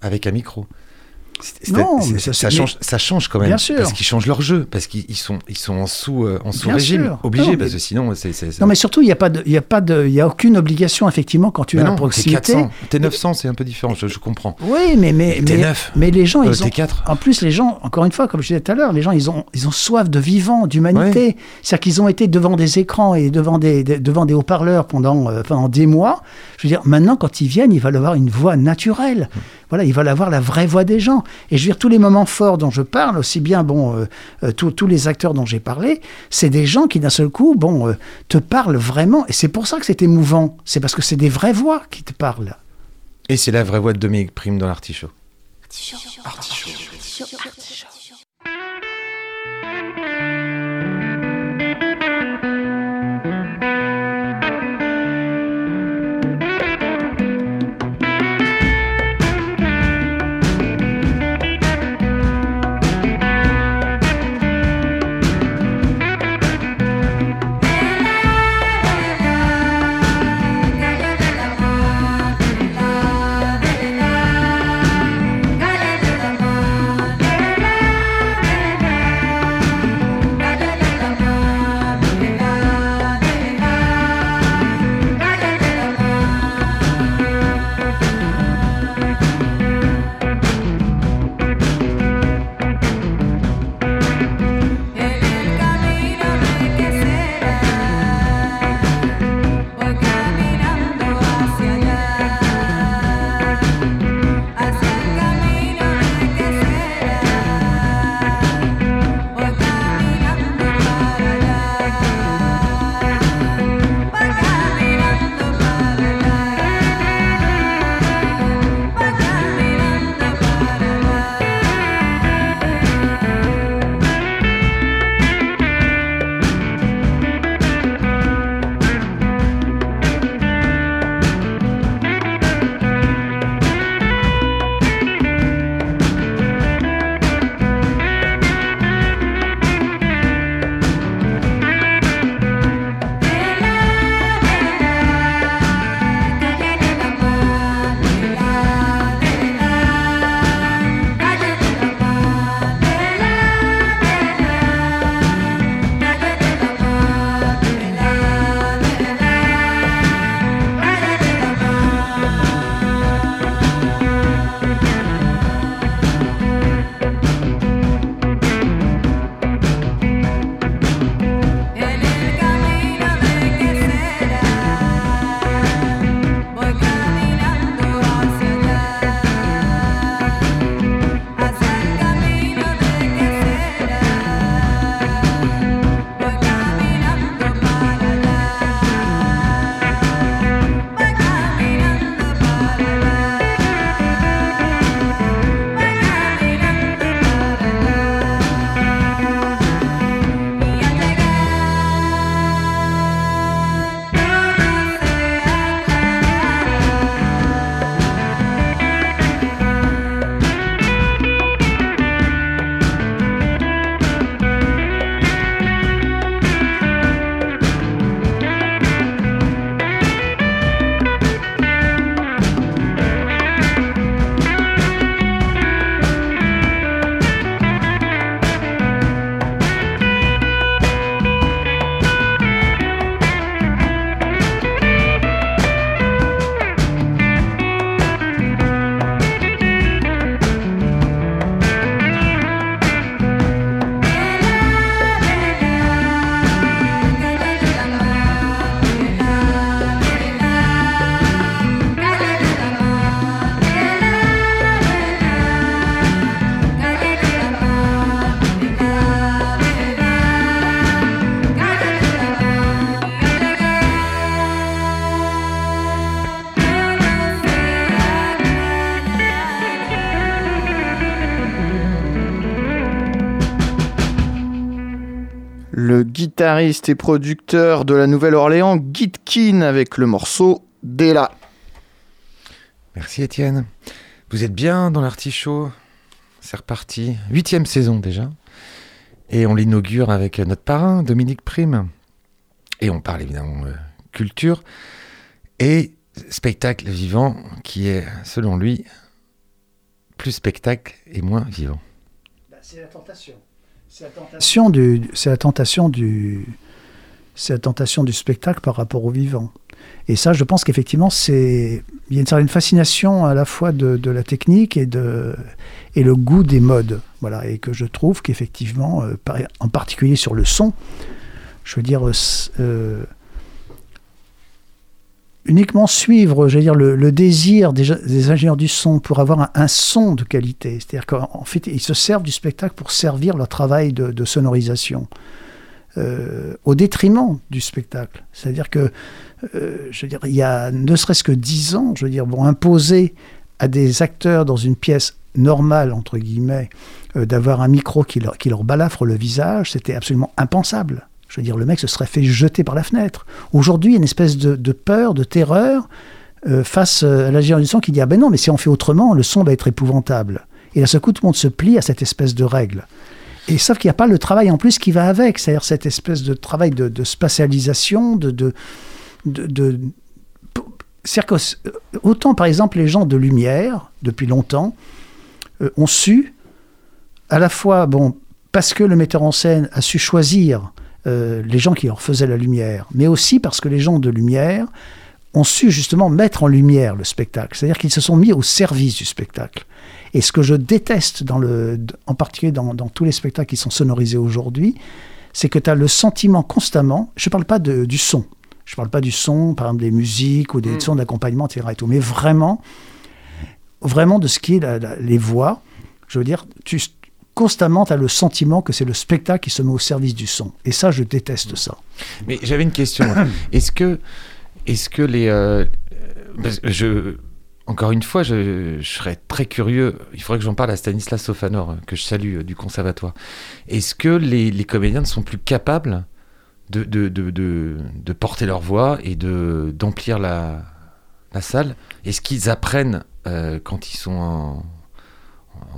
avec un micro. Non, mais ça, change, ça change quand même. Bien sûr. Parce qu'ils changent leur jeu, parce qu'ils ils sont, ils sont en sous, euh, en sous Bien régime, sûr. obligés, Non, parce mais- que sinon c'est. Non, mais surtout, il n'y a, pas de- il y a, pas de- il y a aucune obligation, effectivement, quand tu es à proximité. 400, t'es 900, c'est un peu différent. Je, je comprends. Oui, mais, mais, T'es mais, neuf. mais les gens, Euh, ils ont. t'es 4 En plus, les gens, encore une fois, comme je disais tout à l'heure, les gens, ils ont, ils ont soif de vivant, d'humanité. C'est-à-dire qu'ils ont été devant des écrans et devant des, devant des haut-parleurs pendant, euh, pendant des mois. Je veux dire, maintenant, quand ils viennent, ils veulent avoir une voix naturelle. Voilà, ils veulent avoir la vraie voix des gens. Et je veux dire, tous les moments forts dont je parle, aussi bien, bon, euh, euh, tous- les acteurs dont j'ai parlé, c'est des gens qui, d'un seul coup, bon, euh, te parlent vraiment. Et c'est pour ça que c'est émouvant. C'est parce que c'est des vraies voix qui te parlent. Et c'est la vraie voix de Dominique Prime dans l'artichaut. La guitariste et producteur de la Nouvelle-Orléans, Gitkin, avec le morceau Della. Merci Étienne. Vous êtes bien dans l'artichaut C'est reparti. Huitième saison déjà. Et on l'inaugure avec notre parrain, Dominique Prime. Et on parle évidemment euh, culture et spectacle vivant qui est, selon lui, plus spectacle et moins vivant. Bah, c'est la tentation. C'est la tentation du, c'est la tentation du, spectacle par rapport au vivant. Et ça, je pense qu'effectivement, c'est, il y a une certaine fascination à la fois de, la technique et de, et le goût des modes. Voilà, et que je trouve qu'effectivement, euh, en particulier sur le son, je veux dire, euh, uniquement suivre, dire, le, désir des, ingénieurs du son pour avoir un, son de qualité. C'est-à-dire qu'en fait, ils se servent du spectacle pour servir leur travail de, sonorisation. euh, au détriment du spectacle. C'est-à-dire que, euh, il y a ne serait-ce que dix ans, je dire, imposer à des acteurs dans une pièce normale, entre guillemets, euh, d'avoir un micro qui leur balafre le visage, c'était absolument impensable. Je veux dire, le mec se serait fait jeter par la fenêtre. Aujourd'hui, il y a une espèce de, peur, de terreur euh, face euh, à l'ingénieur du son qui dit Ah ben non, mais si on fait autrement, le son va être épouvantable. Et là, ce coup, tout le monde se plie à cette espèce de règle. Et sauf qu'il n'y a pas le travail en plus qui va avec, c'est-à-dire cette espèce de travail de, de spatialisation, de. de, de, euh, autant par exemple les gens de lumière, depuis longtemps, ont su, à la fois, bon, parce que le metteur en scène a su choisir euh, les gens qui leur faisaient la lumière, mais aussi parce que les gens de lumière ont su justement mettre en lumière le spectacle, c'est-à-dire qu'ils se sont mis au service du spectacle. Et ce que je déteste, dans le, en particulier dans, dans tous les spectacles qui sont sonorisés aujourd'hui, c'est que tu as le sentiment constamment, je ne parle pas de- du son, je ne parle pas du son, par exemple des musiques ou des sons d'accompagnement, etc. Et tout, mais vraiment, vraiment de ce qui est la- la- les voix, je veux dire, tu, constamment, tu as le sentiment que c'est le spectacle qui se met au service du son. Et ça, je déteste ça. Mais j'avais une question. Est-ce que, est-ce que les, euh, je, encore une fois, je, je serais très curieux. Il faudrait que j'en parle à Stanislas Sofanor, que je salue euh, du conservatoire. Est-ce que les, les comédiens ne sont plus capables de, de, de, de, de porter leur voix et de d'emplir la, la salle? Est-ce qu'ils apprennent euh, quand ils sont en-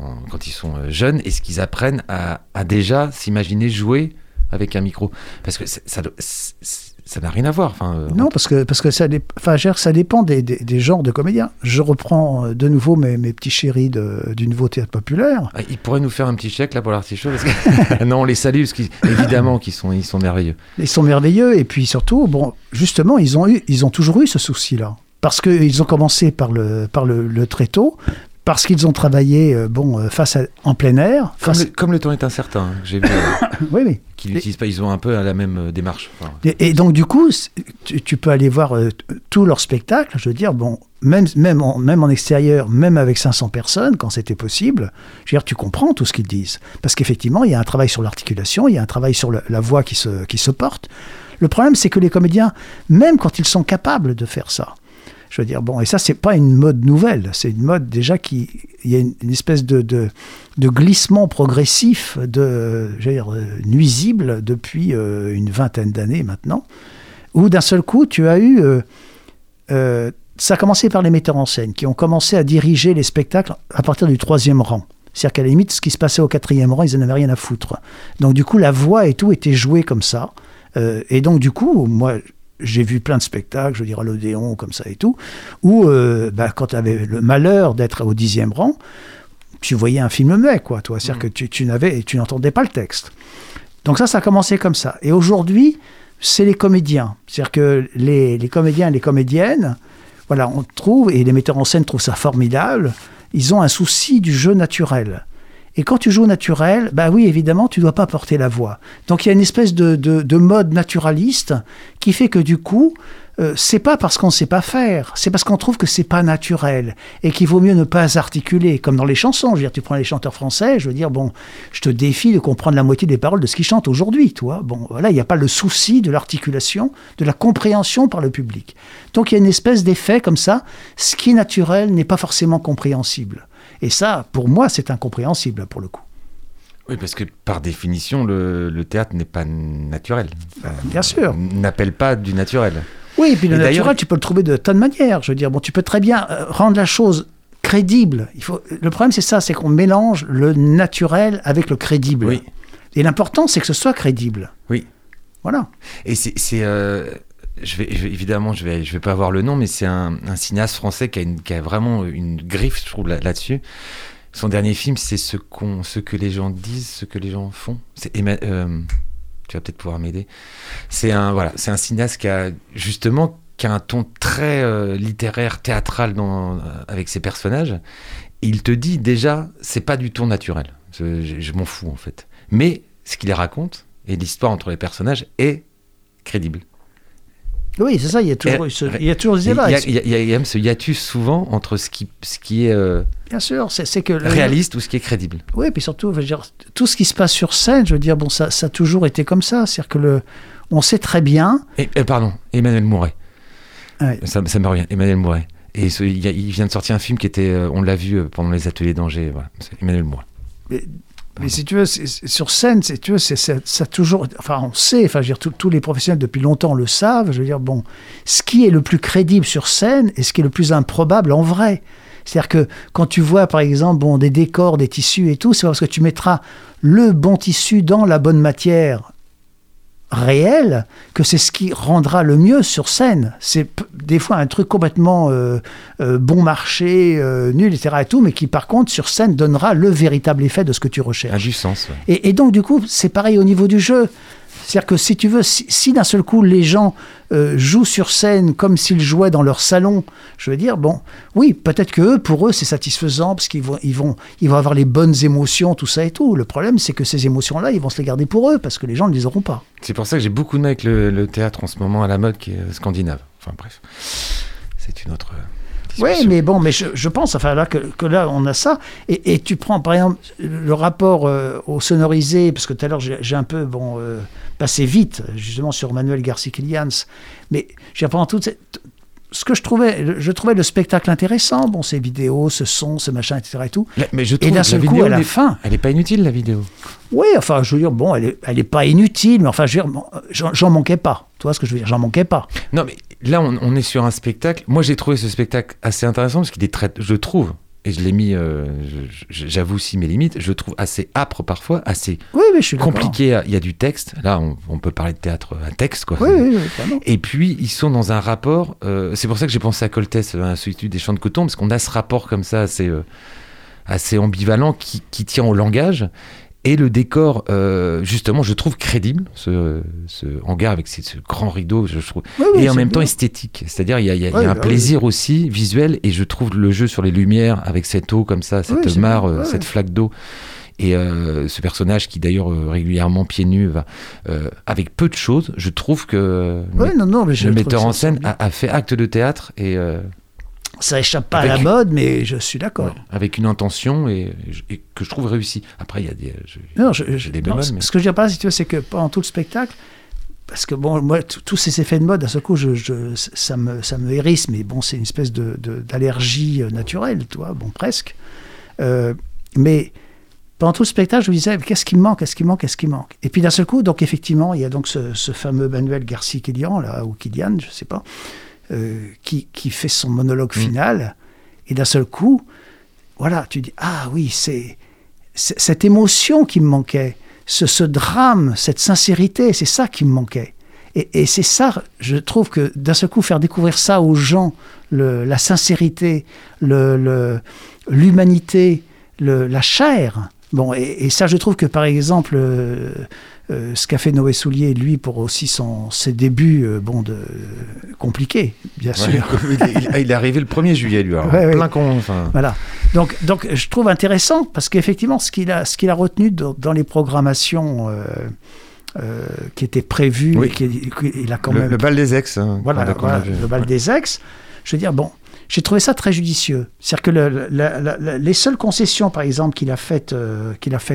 en- quand ils sont euh, jeunes Est-ce qu'ils apprennent à, à déjà s'imaginer jouer avec un micro Parce que ça n'a rien à voir. Enfin, euh, Non, parce que, parce que ça, enfin, ça dépend des, des- des genres de comédiens. Je reprends euh, de nouveau mes, mes petits chéris de- du nouveau théâtre populaire. Ah, Il pourrait nous faire un petit chèque là pour l'artichaut que... Non, on les salue parce qu'évidemment qu'ils sont, ils sont merveilleux. Ils sont merveilleux et puis surtout, bon, justement, ils ont, eu, ils ont toujours eu ce souci-là. Parce qu'ils ont commencé par le, par le, le tréteau, parce qu'ils ont travaillé euh, bon, euh, face à, en plein air. Comme le, comme le temps est incertain, hein, j'ai vu euh, Oui, oui. qu'ils n'utilisent pas, ils ont un peu la même démarche. Enfin, Et, et donc, du coup, tu, tu peux aller voir euh, tous leurs spectacles. Je veux dire, bon, même, même, en, même en extérieur, même avec 500 personnes, quand c'était possible, je veux dire, tu comprends tout ce qu'ils disent. Parce qu'effectivement, il y a un travail sur l'articulation, il y a un travail sur le- la voix qui se, qui se porte. Le problème, c'est que les comédiens, même quand ils sont capables de faire ça, je veux dire, bon, et ça, c'est pas une mode nouvelle, c'est une mode déjà qui. Il y a une, espèce de, de, glissement progressif, de, je dire, euh, nuisible depuis euh, une vingtaine d'années maintenant, où d'un seul coup, tu as eu. euh, ça a commencé par les metteurs en scène qui ont commencé à diriger les spectacles à partir du troisième rang. C'est-à-dire qu'à la limite, ce qui se passait au quatrième rang, ils n'en avaient rien à foutre. Donc du coup, la voix et tout était joué comme ça. Et donc du coup, moi, j'ai vu plein de spectacles, je veux dire à l'Odéon, comme ça et tout, où euh, bah, quand tu avais le malheur d'être au dixième rang, tu voyais un film muet, quoi, toi. C'est-à-dire que tu, tu n'avais, tu n'entendais pas le texte. Donc ça, ça a commencé comme ça. Et aujourd'hui, c'est les comédiens. C'est-à-dire que les, les comédiens et les comédiennes, voilà, on trouve, et les metteurs en scène trouvent ça formidable, ils ont un souci du jeu naturel. Et quand tu joues naturel, bah oui, évidemment, tu dois pas porter la voix. Donc il y a une espèce de, de, de mode naturaliste qui fait que du coup, euh, c'est pas parce qu'on sait pas faire, c'est parce qu'on trouve que c'est pas naturel et qu'il vaut mieux ne pas articuler, comme dans les chansons. Je veux dire, tu prends les chanteurs français, je veux dire, bon, je te défie de comprendre la moitié des paroles de ce qu'ils chantent aujourd'hui, toi. Bon, voilà, il n'y a pas le souci de l'articulation, de la compréhension par le public. Donc il y a une espèce d'effet comme ça, ce qui est naturel n'est pas forcément compréhensible. Et ça, pour moi, c'est incompréhensible pour le coup. Oui, parce que par définition, le, le théâtre n'est pas naturel. Enfin, Bien sûr. N'appelle pas du naturel. Oui, et puis le Et naturel, tu peux le trouver de tas de manières. Je veux dire, bon, tu peux très bien euh, rendre la chose crédible. Il faut... Le problème, c'est ça, c'est qu'on mélange le naturel avec le crédible. Oui. Et l'important, c'est que ce soit crédible. Oui. Voilà. Et c'est, c'est, euh, évidemment, je vais, je vais pas avoir le nom, mais c'est un, cinéaste français qui a, vraiment une griffe, je trouve, là- là-dessus. Son dernier film, c'est ce qu'on, ce que les gens disent, ce que les gens font. Euh, tu vas peut-être pouvoir m'aider. C'est un, voilà, un cinéaste qui a justement qui a un ton très euh, littéraire, théâtral euh, avec ses personnages. Il te dit déjà, c'est pas du tout naturel. Je m'en fous en fait. Mais ce qu'il raconte et l'histoire entre les personnages est crédible. Oui, c'est ça, il y a toujours, Et- ce- il y a toujours des Il y, a, il y a- il y a même ce hiatus souvent entre ce qui, ce qui est euh, Bien sûr, c'est c'est que... le- réaliste ou ce qui est crédible. Oui, puis surtout, je veux dire, tout ce qui se passe sur scène, je veux dire, bon, ça, ça a toujours été comme ça. C'est-à-dire que le, on sait très bien. Et, et pardon, Emmanuel Mouret. Ouais. Ça, ça me revient, Emmanuel Mouret. Et ce- il, vient de sortir un film qui était, euh, on l'a vu euh, pendant les ateliers d'Angers. Voilà, Emmanuel Mouret. Mais, si tu veux, sur scène, tu c'est, ça toujours. Enfin, on sait, enfin, je veux dire, tous- tous les professionnels depuis longtemps le savent. Je veux dire, bon, ce qui est le plus crédible sur scène et ce qui est le plus improbable en vrai. C'est-à-dire que quand tu vois, par exemple, bon, des décors, des tissus et tout, c'est parce que tu mettras le bon tissu dans la bonne matière réelle que c'est ce qui rendra le mieux sur scène. C'est des fois un truc complètement euh, euh, bon marché, euh, nul, etc. Et tout, mais qui par contre sur scène donnera le véritable effet de ce que tu A recherches. ouais. Et donc, du coup, c'est pareil au niveau du jeu. C'est-à-dire que si tu veux, si, d'un seul coup les gens euh, jouent sur scène comme s'ils jouaient dans leur salon, je veux dire, bon, oui, peut-être que eux, pour eux, c'est satisfaisant parce qu'ils vont, ils vont, ils vont avoir les bonnes émotions, tout ça et tout. Le problème, c'est que ces émotions-là, ils vont se les garder pour eux parce que les gens ne les auront pas. C'est pour ça que j'ai beaucoup de avec le, le théâtre en ce moment à la mode qui est euh, scandinave. Enfin bref, c'est une autre. Oui, mais bon, mais je, je pense, enfin là que, que là on a ça, et, et tu prends par exemple le rapport euh, au sonorisé, parce que tout à l'heure j'ai un peu bon euh, passé vite justement sur Manuel Garcia-Kilians, mais j'ai toute cette ce que je trouvais, je trouvais le spectacle intéressant, bon ces vidéos, ce son, ce machin, etc. et tout. Mais je Et trouve d'un la seul coup, vidéo à la n'est- fin, Elle est pas inutile la vidéo. oui, enfin je veux dire, bon, elle est, elle est pas inutile, mais enfin je veux dire, j'en manquais pas. Tu vois ce que je veux dire, j'en manquais pas. Non, mais là, on, on est sur un spectacle. Moi, j'ai trouvé ce spectacle assez intéressant parce qu'il est très, je trouve, et je l'ai mis, euh, j'avoue aussi mes limites, je trouve assez âpre parfois, assez Oui, oui, je suis d'accord. compliqué. Il y a du texte. Là, on, on peut parler de théâtre à texte, quoi. Oui, oui, oui. Et puis, ils sont dans un rapport. euh, c'est pour ça que j'ai pensé à Coltès, à la solitude des champs de coton, parce qu'on a ce rapport comme ça assez, euh, assez ambivalent qui, qui tient au langage. Et le décor, euh, justement, je trouve crédible, ce, ce hangar avec ce grand rideau, je trouve. Oui, oui, et en même temps esthétique. C'est-à-dire, il y a, il y a- il y a Ouais, un bah plaisir aussi visuel, et je trouve le jeu sur les lumières, avec cette eau comme ça, cette mare, euh, cette flaque d'eau. Et euh, ce personnage qui d'ailleurs euh, régulièrement pieds nus va euh, avec peu de choses, je trouve que Oui, non, non, mais je le metteur en scène a, a fait acte de théâtre et Ça échappe pas à la mode, mais je suis d'accord. ouais, avec une intention et, et que je trouve réussi. Après, il y a des, je- Non, je- je- j'ai des non, bémols, ce- mais- Ce que je veux dire pas, si tu veux, c'est que pendant tout le spectacle, parce que bon, moi, tous ces effets de mode, à ce coup, je, je- ça, me, ça me hérisse, mais bon, c'est une espèce de- de- d'allergie euh, naturelle, tu vois, bon, presque. Euh, mais pendant tout le spectacle, je me disais, qu'est-ce qui me manque, qu'est-ce qui me manque, qu'est-ce qui me manque? Et puis d'un seul coup, donc effectivement, il y a donc ce, ce fameux Manuel Garcia Kilian, là, ou Kilian, je sais pas, euh, qui, qui fait son monologue Mm. final, et d'un seul coup, voilà, tu dis, ah oui, c'est cette émotion qui me manquait, ce, ce drame, cette sincérité, c'est ça qui me manquait. Et, et c'est ça, je trouve que d'un seul coup, faire découvrir ça aux gens, le- la sincérité, le- le- l'humanité, le, la chair. Bon, et, et ça, je trouve que par exemple, euh, euh, ce qu'a fait Noé Soulier, lui, pour aussi son, ses débuts, euh, bon, de, compliqués, bien sûr. Ouais, il, il- il est arrivé le 1er juillet, lui. alors, Ouais, ouais. plein con. Enfin, Voilà. Donc, donc, je trouve intéressant parce qu'effectivement, ce qu'il a, qu'il a retenu dans, dans les programmations qui étaient prévues, Oui. et qu'il qu'il a quand le, même. le bal des ex. hein, voilà, voilà, le bal des ex. Je veux dire, bon, j'ai trouvé ça très judicieux. C'est-à-dire que les seules concessions, par exemple, qu'il a faites, euh,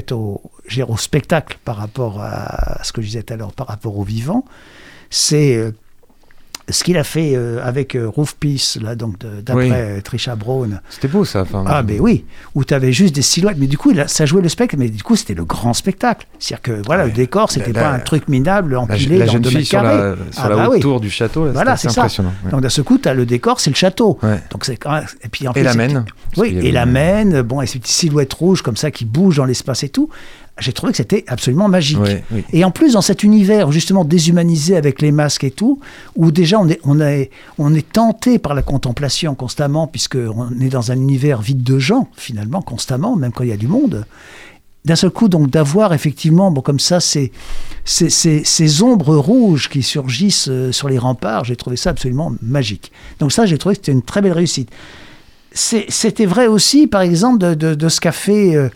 au, au spectacle par rapport à ce que je disais tout à l'heure, par rapport au vivant, c'est euh, ce qu'il a fait euh, avec euh, Roof Peace, là, donc d'après Oui. euh, Trisha Brown. C'était beau ça. Enfin, Ah, ben oui, où tu avais juste des silhouettes, mais du coup, là, ça jouait le spectacle, mais du coup, c'était le grand spectacle. C'est-à-dire que voilà, le décor, c'était pas un truc minable, empilé la dans jeune deux fille mètres sur la, carrés. sur Ah, la bah haute oui. tour du château, là, Voilà, c'est ça. impressionnant. ouais. Donc, d'un seul coup, tu as le décor, c'est le château. Ouais. Donc, c'est quand même- Et puis, en Et la mène. Oui, et la mène, bon, et ces petites silhouettes rouges comme ça qui bougent dans l'espace et tout. J'ai trouvé que c'était absolument magique. Oui. Et en plus, dans cet univers justement déshumanisé avec les masques et tout, où déjà on est, on est, on est tenté par la contemplation constamment, puisqu'on est dans un univers vide de gens, finalement, constamment, même quand il y a du monde. D'un seul coup, donc, d'avoir effectivement, bon, comme ça, ces, ces, ces- ces ombres rouges qui surgissent euh, sur les remparts, j'ai trouvé ça absolument magique. Donc, ça, j'ai trouvé que c'était une très belle réussite. C'était vrai aussi, par exemple, de, de- de ce qu'a fait. euh,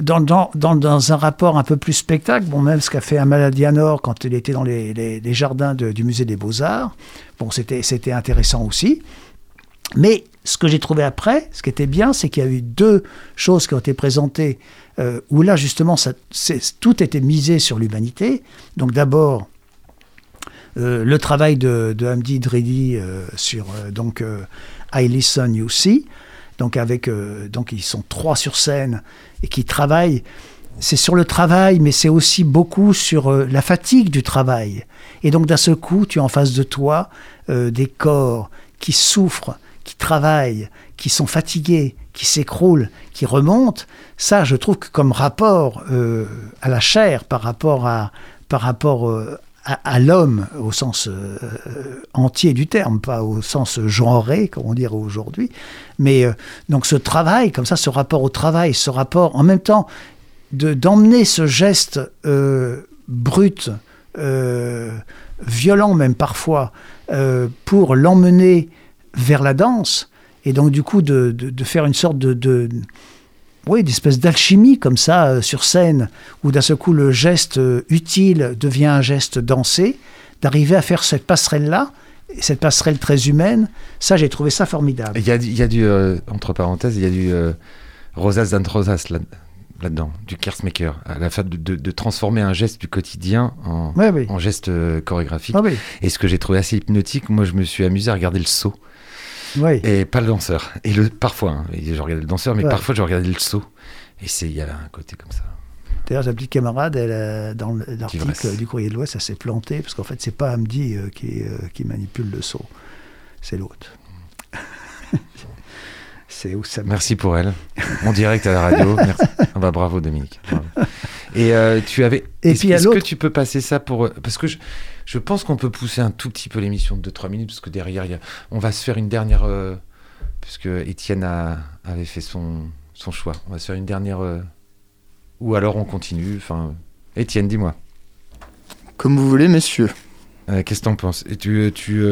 dans, un rapport un peu plus spectacle, bon, même ce qu'a fait Amaladianor quand il était dans les, jardins du musée des Beaux-Arts, bon, c'était intéressant aussi. Mais ce que j'ai trouvé après, ce qui était bien, c'est qu'il y a eu deux choses qui ont été présentées, euh, où là, justement, tout était misé sur l'humanité. Donc d'abord, euh, le travail de, Hamdi Dredi euh, sur donc I Listen You See, donc avec donc ils sont trois sur scène et qui travaillent. C'est sur le travail, mais c'est aussi beaucoup sur euh, la fatigue du travail. Et donc d'un seul coup, tu as en face de toi euh, des corps qui souffrent, qui travaillent, qui sont fatigués, qui s'écroulent, qui remontent. Ça, je trouve que comme rapport euh, à la chair par rapport à par rapport à, l'homme au sens euh, entier du terme, pas au sens genré, comme on dirait aujourd'hui. Mais euh, donc ce travail, comme ça, ce rapport au travail, ce rapport en même temps de d'emmener ce geste euh, brut, violent même parfois, pour l'emmener vers la danse, et donc du coup de- de faire une sorte de, oui, d'espèce d'alchimie comme ça euh, sur scène, où d'un seul coup le geste euh, utile devient un geste dansé, d'arriver à faire cette passerelle-là, et cette passerelle très humaine, ça j'ai trouvé ça formidable. Il y a, du- il y a du, euh, entre parenthèses, il y a du Rosas là- là-dedans, du Kersmaker, à la fin de, de- de transformer un geste du quotidien en, Ouais, oui. en geste chorégraphique. Ah oui, Et ce que j'ai trouvé assez hypnotique, moi je me suis amusé à regarder le saut, oui. et pas le danseur. Et le, parfois, hein, je regardais le danseur, mais Ouais. parfois je regardais le saut. Et il y a là un côté comme ça. D'ailleurs, sa petite camarade, elle, euh, dans le- l'article du Courrier de l'Ouest, ça s'est planté, parce qu'en fait, c'est pas Hamdi euh, qui, euh, qui manipule le saut, c'est l'autre. c'est Oussama. Merci pour elle. En direct à la radio. Merci. Ah bah, bravo Dominique. Bravo. Et euh, tu avais. Et est-ce, puis, que tu peux passer ça pour. Parce que je, je pense qu'on peut pousser un tout petit peu l'émission de 2-3 minutes, parce que derrière, il y a, on va se faire une dernière. euh, puisque Étienne a, avait fait son, son choix. On va se faire une dernière. euh, ou alors on continue. Enfin, Étienne, dis-moi. Comme vous voulez, messieurs. Euh, qu'est-ce que t'en penses? Et tu. tu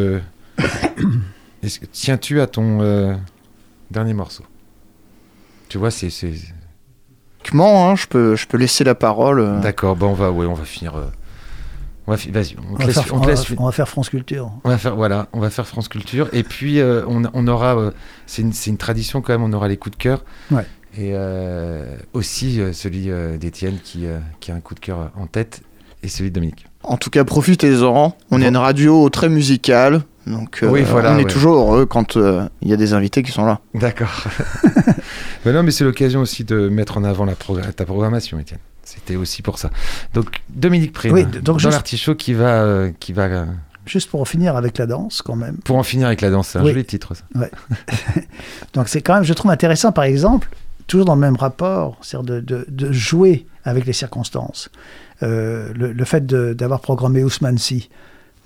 tiens-tu à ton dernier morceau? Tu vois, c'est. hein, je, peux, je peux laisser la parole. D'accord, bon, on va, ouais, on va finir. On va fi- Vas-y, on On te va, laisse, faire, on on te va- laisse- on va faire France Culture. on va faire, voilà, on va faire France Culture. Et puis, euh, on, on aura, euh, c'est une, c'est une tradition quand même, on aura les coups de cœur. Ouais. Et euh, aussi euh, celui euh, d'Étienne qui, euh, qui a un coup de cœur en tête, et celui de Dominique. En tout cas, profitez-en. On est une radio très musicale. Donc, euh, Oui, voilà, on est ouais. toujours heureux quand euh, il y a des invités qui sont là. D'accord. mais non, mais c'est l'occasion aussi de mettre en avant la progr- ta programmation, Étienne. C'était aussi pour ça. Donc, Dominique Prime, Oui, donc dans juste- l'artichaut qui va, euh, qui va euh, Juste pour en finir avec la danse, quand même. pour en finir avec la danse. C'est un Oui. joli titre, ça. Donc c'est quand même, je trouve intéressant, par exemple, toujours dans le même rapport, c'est-à-dire de, de- de jouer avec les circonstances. Euh, le, le fait d'avoir programmé Ousmane Sy,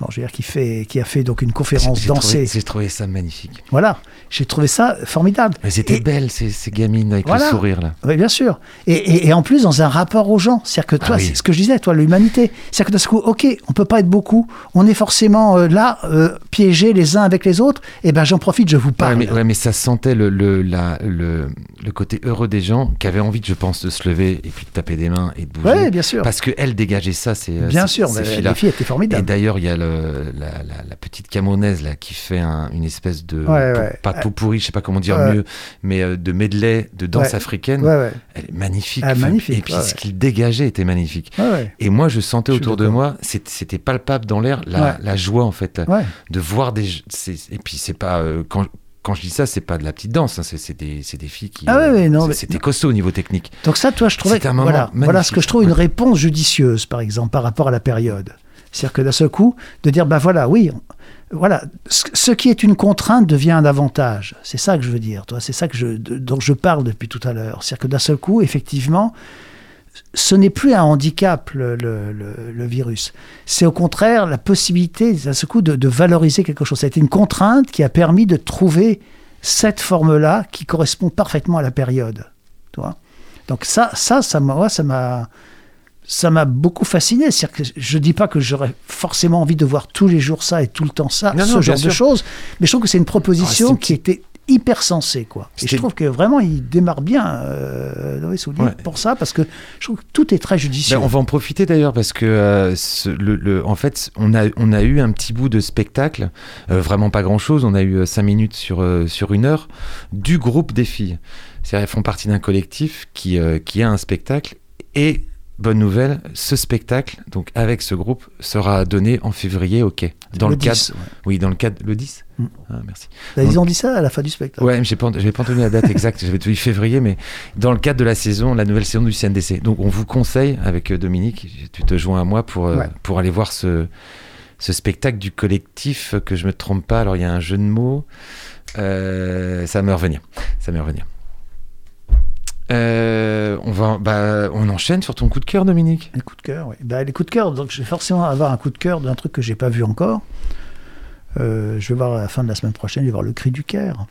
bon, je veux dire, qui, fait, qui a fait donc une conférence dansée. J'ai trouvé ça magnifique. Voilà, j'ai trouvé ça formidable. Mais c'était Et- belles, ces, ces gamines avec Voilà. le sourire, là. Oui, bien sûr. Et, et- et en plus, dans un rapport aux gens. C'est-à-dire que toi, Ah oui. c'est ce que je disais, toi, l'humanité. C'est-à-dire que d'un coup, OK, on peut pas être beaucoup. On est forcément euh, là, euh, piégés les uns avec les autres. Et ben, j'en profite, je vous Ouais, parle. mais, ouais, mais ça sentait le, le, la- le, le côté heureux des gens qui avaient envie, je pense, de se lever et puis de taper des mains et de bouger. Ouais, bien sûr. Parce qu'elles dégageaient ça, c'est Bien c'est- sûr, ces mais les filles étaient Et formidables. d'ailleurs, il y a le- la, la- la petite camerounaise là qui fait un- une espèce de Ouais, pot- ouais. pas pot pourri, je sais pas comment dire Ouais. mieux, mais euh, de medley de danse africaine. Elle est magnifique. Ah, Et puis ce qu'il dégageait était magnifique. Et moi, je sentais Je autour de moi, c'était palpable dans l'air la, joie en fait de voir des. Et puis c'est pas euh, quand. Quand je dis ça, c'est pas de la petite danse, hein, c'est des, des filles qui. Ah ouais, euh, non, C'était costaud au niveau technique. Donc ça, toi, je trouvais un moment voilà, voilà ce que je trouve une réponse judicieuse, par exemple, par rapport à la période. C'est-à-dire que d'un seul coup, de dire, bah voilà, oui, voilà, ce, qui est une contrainte devient un avantage. C'est ça que je veux dire, toi. C'est ça dont je parle depuis tout à l'heure. C'est-à-dire que d'un seul coup, effectivement, ce n'est plus un handicap, le, virus. C'est au contraire la possibilité, d'un seul coup, de, valoriser quelque chose. Ça a été une contrainte qui a permis de trouver cette forme-là qui correspond parfaitement à la période. Tu vois Donc ça, ça, ça m'a, ça m'a beaucoup fasciné. C'est-à-dire que je dis pas que j'aurais forcément envie de voir tous les jours ça et tout le temps ça, Non, ce non, genre de choses, mais je trouve que c'est une proposition Ah, qui était hyper sensée, quoi. Et je trouve que vraiment il démarre bien, euh, Loïs Soulier, Ouais. pour ça, parce que je trouve que tout est très judicieux. Ben, on va en profiter d'ailleurs parce que euh, ce- le, le- en fait on a, on a eu un petit bout de spectacle, euh, vraiment pas grand chose, on a eu 5 minutes sur, euh, sur une heure, du groupe des filles. C'est-à-dire elles font partie d'un collectif qui, euh, qui a un spectacle et bonne nouvelle, ce spectacle, donc avec ce groupe, sera donné en février au quai. Dans le, le cadre, 10, ouais. oui, dans le cadre, le 10 Mm. Ah, merci. Bah, Ils ont dit ça à la fin du spectacle. Ouais, mais j'ai pas, pas entendu la date exacte, j'avais tout dit février, mais dans le cadre de la saison, la nouvelle saison du CNDC. Donc on vous conseille, avec euh, Dominique, tu te joins à moi pour, euh, pour aller voir ce, ce spectacle du collectif, que je me trompe pas, alors il y a un jeu de mots, Euh, ça va me revenir, ça va me revenir. Euh, on, va, bah, on enchaîne sur ton coup de cœur, Dominique. Les coups de cœur, oui. Bah, les coups de cœur, donc je vais forcément avoir un coup de cœur d'un truc que j'ai pas vu encore. Euh, je vais voir à la fin de la semaine prochaine, je vais voir Le Cri du Caire,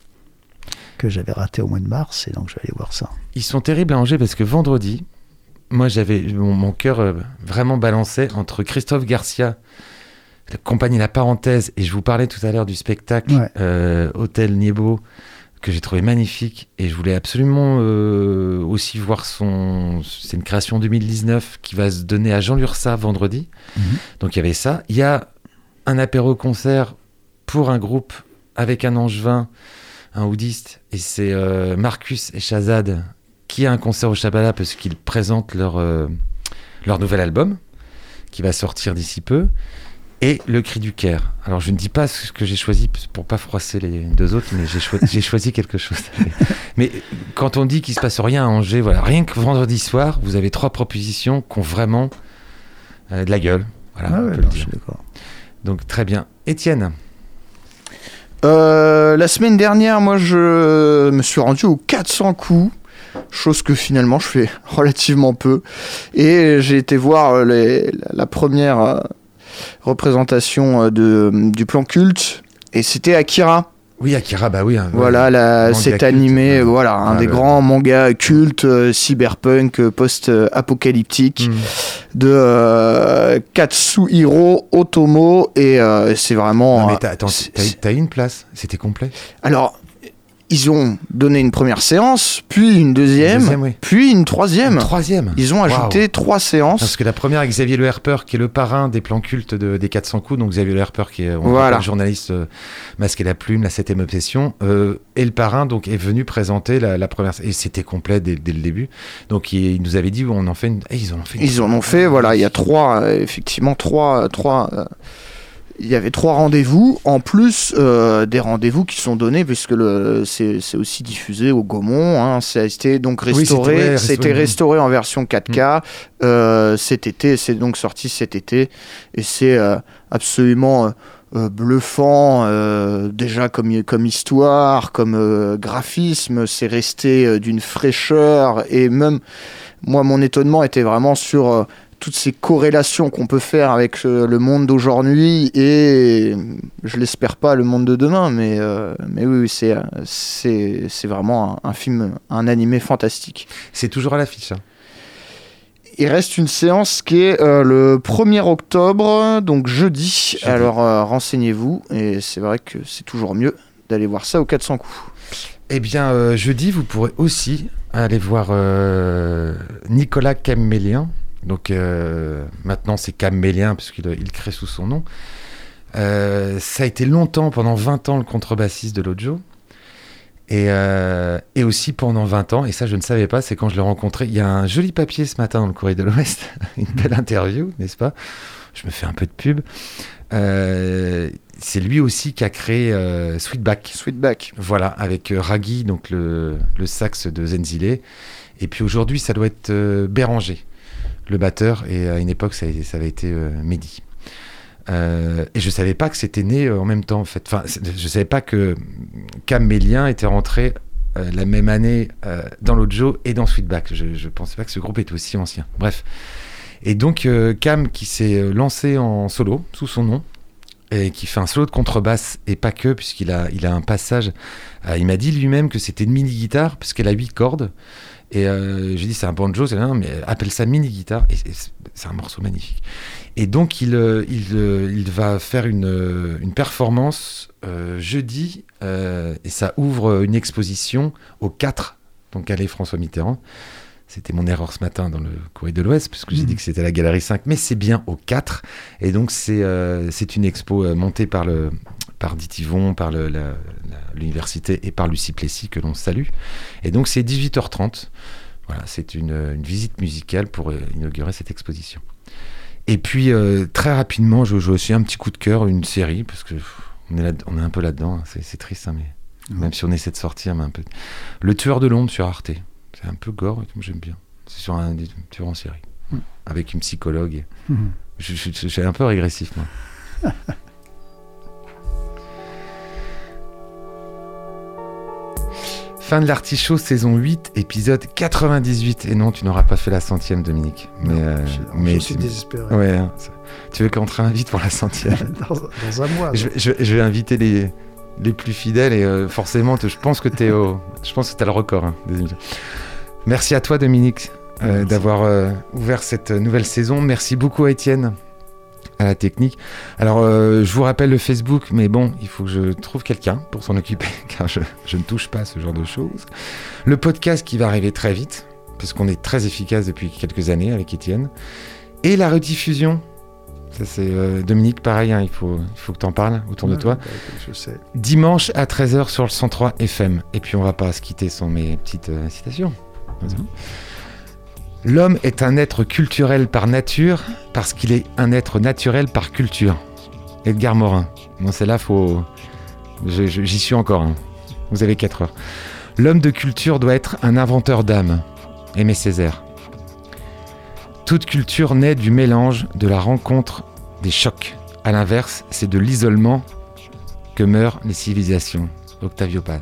que j'avais raté au mois de mars, et donc je vais aller voir ça. Ils sont terribles à Angers parce que vendredi, moi j'avais mon, mon cœur euh, vraiment balancé entre Christophe Garcia, la compagnie La Parenthèse, et je vous parlais tout à l'heure du spectacle Ouais. Hôtel Niebo que j'ai trouvé magnifique et je voulais absolument euh, aussi voir son c'est une création 2019 qui va se donner à Jean Lursa vendredi. Mhm. donc il y avait ça. Il y a un apéro concert pour un groupe avec un angevin un oudiste et c'est euh, Marcus et Shazad qui a un concert au Shabala parce qu'ils présentent leur, euh, leur nouvel album qui va sortir d'ici peu et Le Cri du Caire. Alors je ne dis pas ce que j'ai choisi pour pas froisser les deux autres, mais j'ai choi- j'ai choisi quelque chose. mais quand on dit qu'il se passe rien à Angers, voilà, rien que vendredi soir, vous avez trois propositions qui ont vraiment euh, de la gueule. Voilà, Ah on ouais, peut le non, dire. Donc très bien. Étienne, Euh, la semaine dernière, moi, je me suis rendu aux 400 coups, chose que finalement je fais relativement peu. Et j'ai été voir euh, les- la première euh, représentation euh, de, du plan culte, et c'était Akira. oui Akira, bah oui. hein, Voilà, la, cet animé, ouais. voilà, un Ah, des le- grands mangas cultes, euh, cyberpunk, euh, post-apocalyptique Mm. de euh, Katsuhiro Otomo, et euh, c'est vraiment. Non, mais euh, t'as, une place, c'était complet? alors, ils ont donné une première séance, puis une deuxième, Deuxième, oui. puis une troisième. Une troisième. Ils ont ajouté trois séances. Parce que la première avec Xavier Le Herper, qui est le parrain des plans cultes de- des 400 coups, donc Xavier Le Herper, qui est on Voilà. rappelle, journaliste euh, masqué la plume, la septième obsession, euh, et le parrain donc est venu présenter la, la première, et c'était complet dès, dès le début. Donc il, il nous avait dit on en fait une, et ils en ont fait. Une... Ils en ont fait, voilà, il y a trois, euh, effectivement, trois, trois. Il y avait trois rendez-vous, en plus euh, des rendez-vous qui sont donnés, puisque le, c'est, c'est aussi diffusé au Gaumont. Hein, été donc Oui, restauré. c'était- ouais, c'était restauré. en version 4K euh, cet été. C'est donc sorti cet été. Et c'est euh, absolument. bluffant déjà comme, comme histoire, comme graphisme, c'est resté d'une fraîcheur et même moi mon étonnement était vraiment sur toutes ces corrélations qu'on peut faire avec euh, le monde d'aujourd'hui et je l'espère pas le monde de demain mais euh, mais oui, c'est euh, c'est c'est vraiment un, un film un animé fantastique. C'est toujours à l'affiche. hein. Il reste une séance qui est euh, le 1er octobre, donc jeudi. Jeudi. Alors euh, renseignez-vous, et c'est vrai que c'est toujours mieux d'aller voir ça au 400 coups. Eh bien, euh, jeudi, vous pourrez aussi aller voir Nicolas Camélien. Donc euh, maintenant, c'est Camélien puisqu'il il crée sous son nom. Euh, ça a été longtemps, pendant 20 ans, le contrebassiste de Lojo. Et, euh, et aussi pendant 20 ans, et ça je ne savais pas, c'est quand je l'ai rencontré. Il y a un joli papier ce matin dans le Courrier de l'Ouest, une belle interview, n'est-ce pas? Je me fais un peu de pub. Euh, c'est lui aussi qui a créé euh, Sweetback. Sweetback. Voilà, avec Raggy, donc le, le sax de Zenzile. Et puis aujourd'hui, ça doit être Béranger, le batteur. Et à une époque, ça, avait été euh, Mehdi. Euh, et je savais pas que c'était né euh, en même temps, en fait. Enfin, je savais pas que Cam Mélien était rentré la même année dans l'Ojo et dans Sweetback. Je, je pensais pas que ce groupe était aussi ancien. Bref. Et donc, Cam qui s'est lancé en solo, sous son nom, et qui fait un solo de contrebasse, et pas que, puisqu'il a, il a un passage. il m'a dit lui-même que c'était une mini-guitare, puisqu'elle a 8 cordes. Et euh, j'ai dit, c'est un banjo, c'est non, mais appelle ça mini-guitare. Et c'est- un morceau magnifique. Et donc, il, euh, il, euh, il va faire une, euh, une performance euh, jeudi, euh, et ça ouvre une exposition au 4, donc allée François Mitterrand. C'était mon erreur ce matin dans le courrier de l'Ouest, parce que j'ai Mhm. dit que c'était la galerie 5, mais c'est bien au 4. Et donc, c'est euh, une expo montée par, le, par Ditivon, par l'université et par Lucie Plessis, que l'on salue. Et donc, c'est 18h30. Voilà, c'est une, une visite musicale pour euh, inaugurer cette exposition. Et puis, euh, très rapidement, je joue aussi un petit coup de cœur, une série, parce que pff, on est, là, on est un peu là-dedans. hein. C'est triste, hein, mais même si on essaie de sortir, mais un peu. Le tueur de l'ombre sur Arte. C'est un peu gore, comme j'aime bien. C'est sur un, des tueurs en série, avec une psychologue. Mhm. Je, je- un peu régressif, moi. Fin de l'artichaut, saison 8, épisode 98. Et non, tu n'auras pas fait la centième, Dominique. Mais, Non, euh, je, mais je suis désespéré. Ouais, hein, tu veux qu'on te réinvite pour la centième? Dans, dans un mois. je, je- je vais inviter les, les plus fidèles et euh, forcément, je pense que tu au, je pense que t'as le record. hein, des. Merci à toi, Dominique, euh, d'avoir ouvert cette nouvelle saison. Merci beaucoup à Étienne, à la technique. Alors, euh, je vous rappelle le Facebook, mais bon, il faut que je trouve quelqu'un pour s'en occuper, car je, je ne touche pas à ce genre de choses. Le podcast qui va arriver très vite, parce qu'on est très efficace depuis quelques années avec Étienne. Et la rediffusion. Ça, c'est euh, Dominique, pareil, hein, il, faut, il faut que tu en parles autour de toi. bah, Je sais. Dimanche à 13h sur le 103 FM. Et puis on va pas se quitter sans mes petites euh, citations. L'homme est un être culturel par nature parce qu'il est un être naturel par culture. Edgar Morin. Bon, celle-là, faut. je- je- J'y suis encore. hein. Vous avez 4 heures. L'homme de culture doit être un inventeur d'âme. Aimé Césaire. Toute culture naît du mélange, de la rencontre, des chocs. À l'inverse, c'est de l'isolement que meurent les civilisations. Octavio Paz.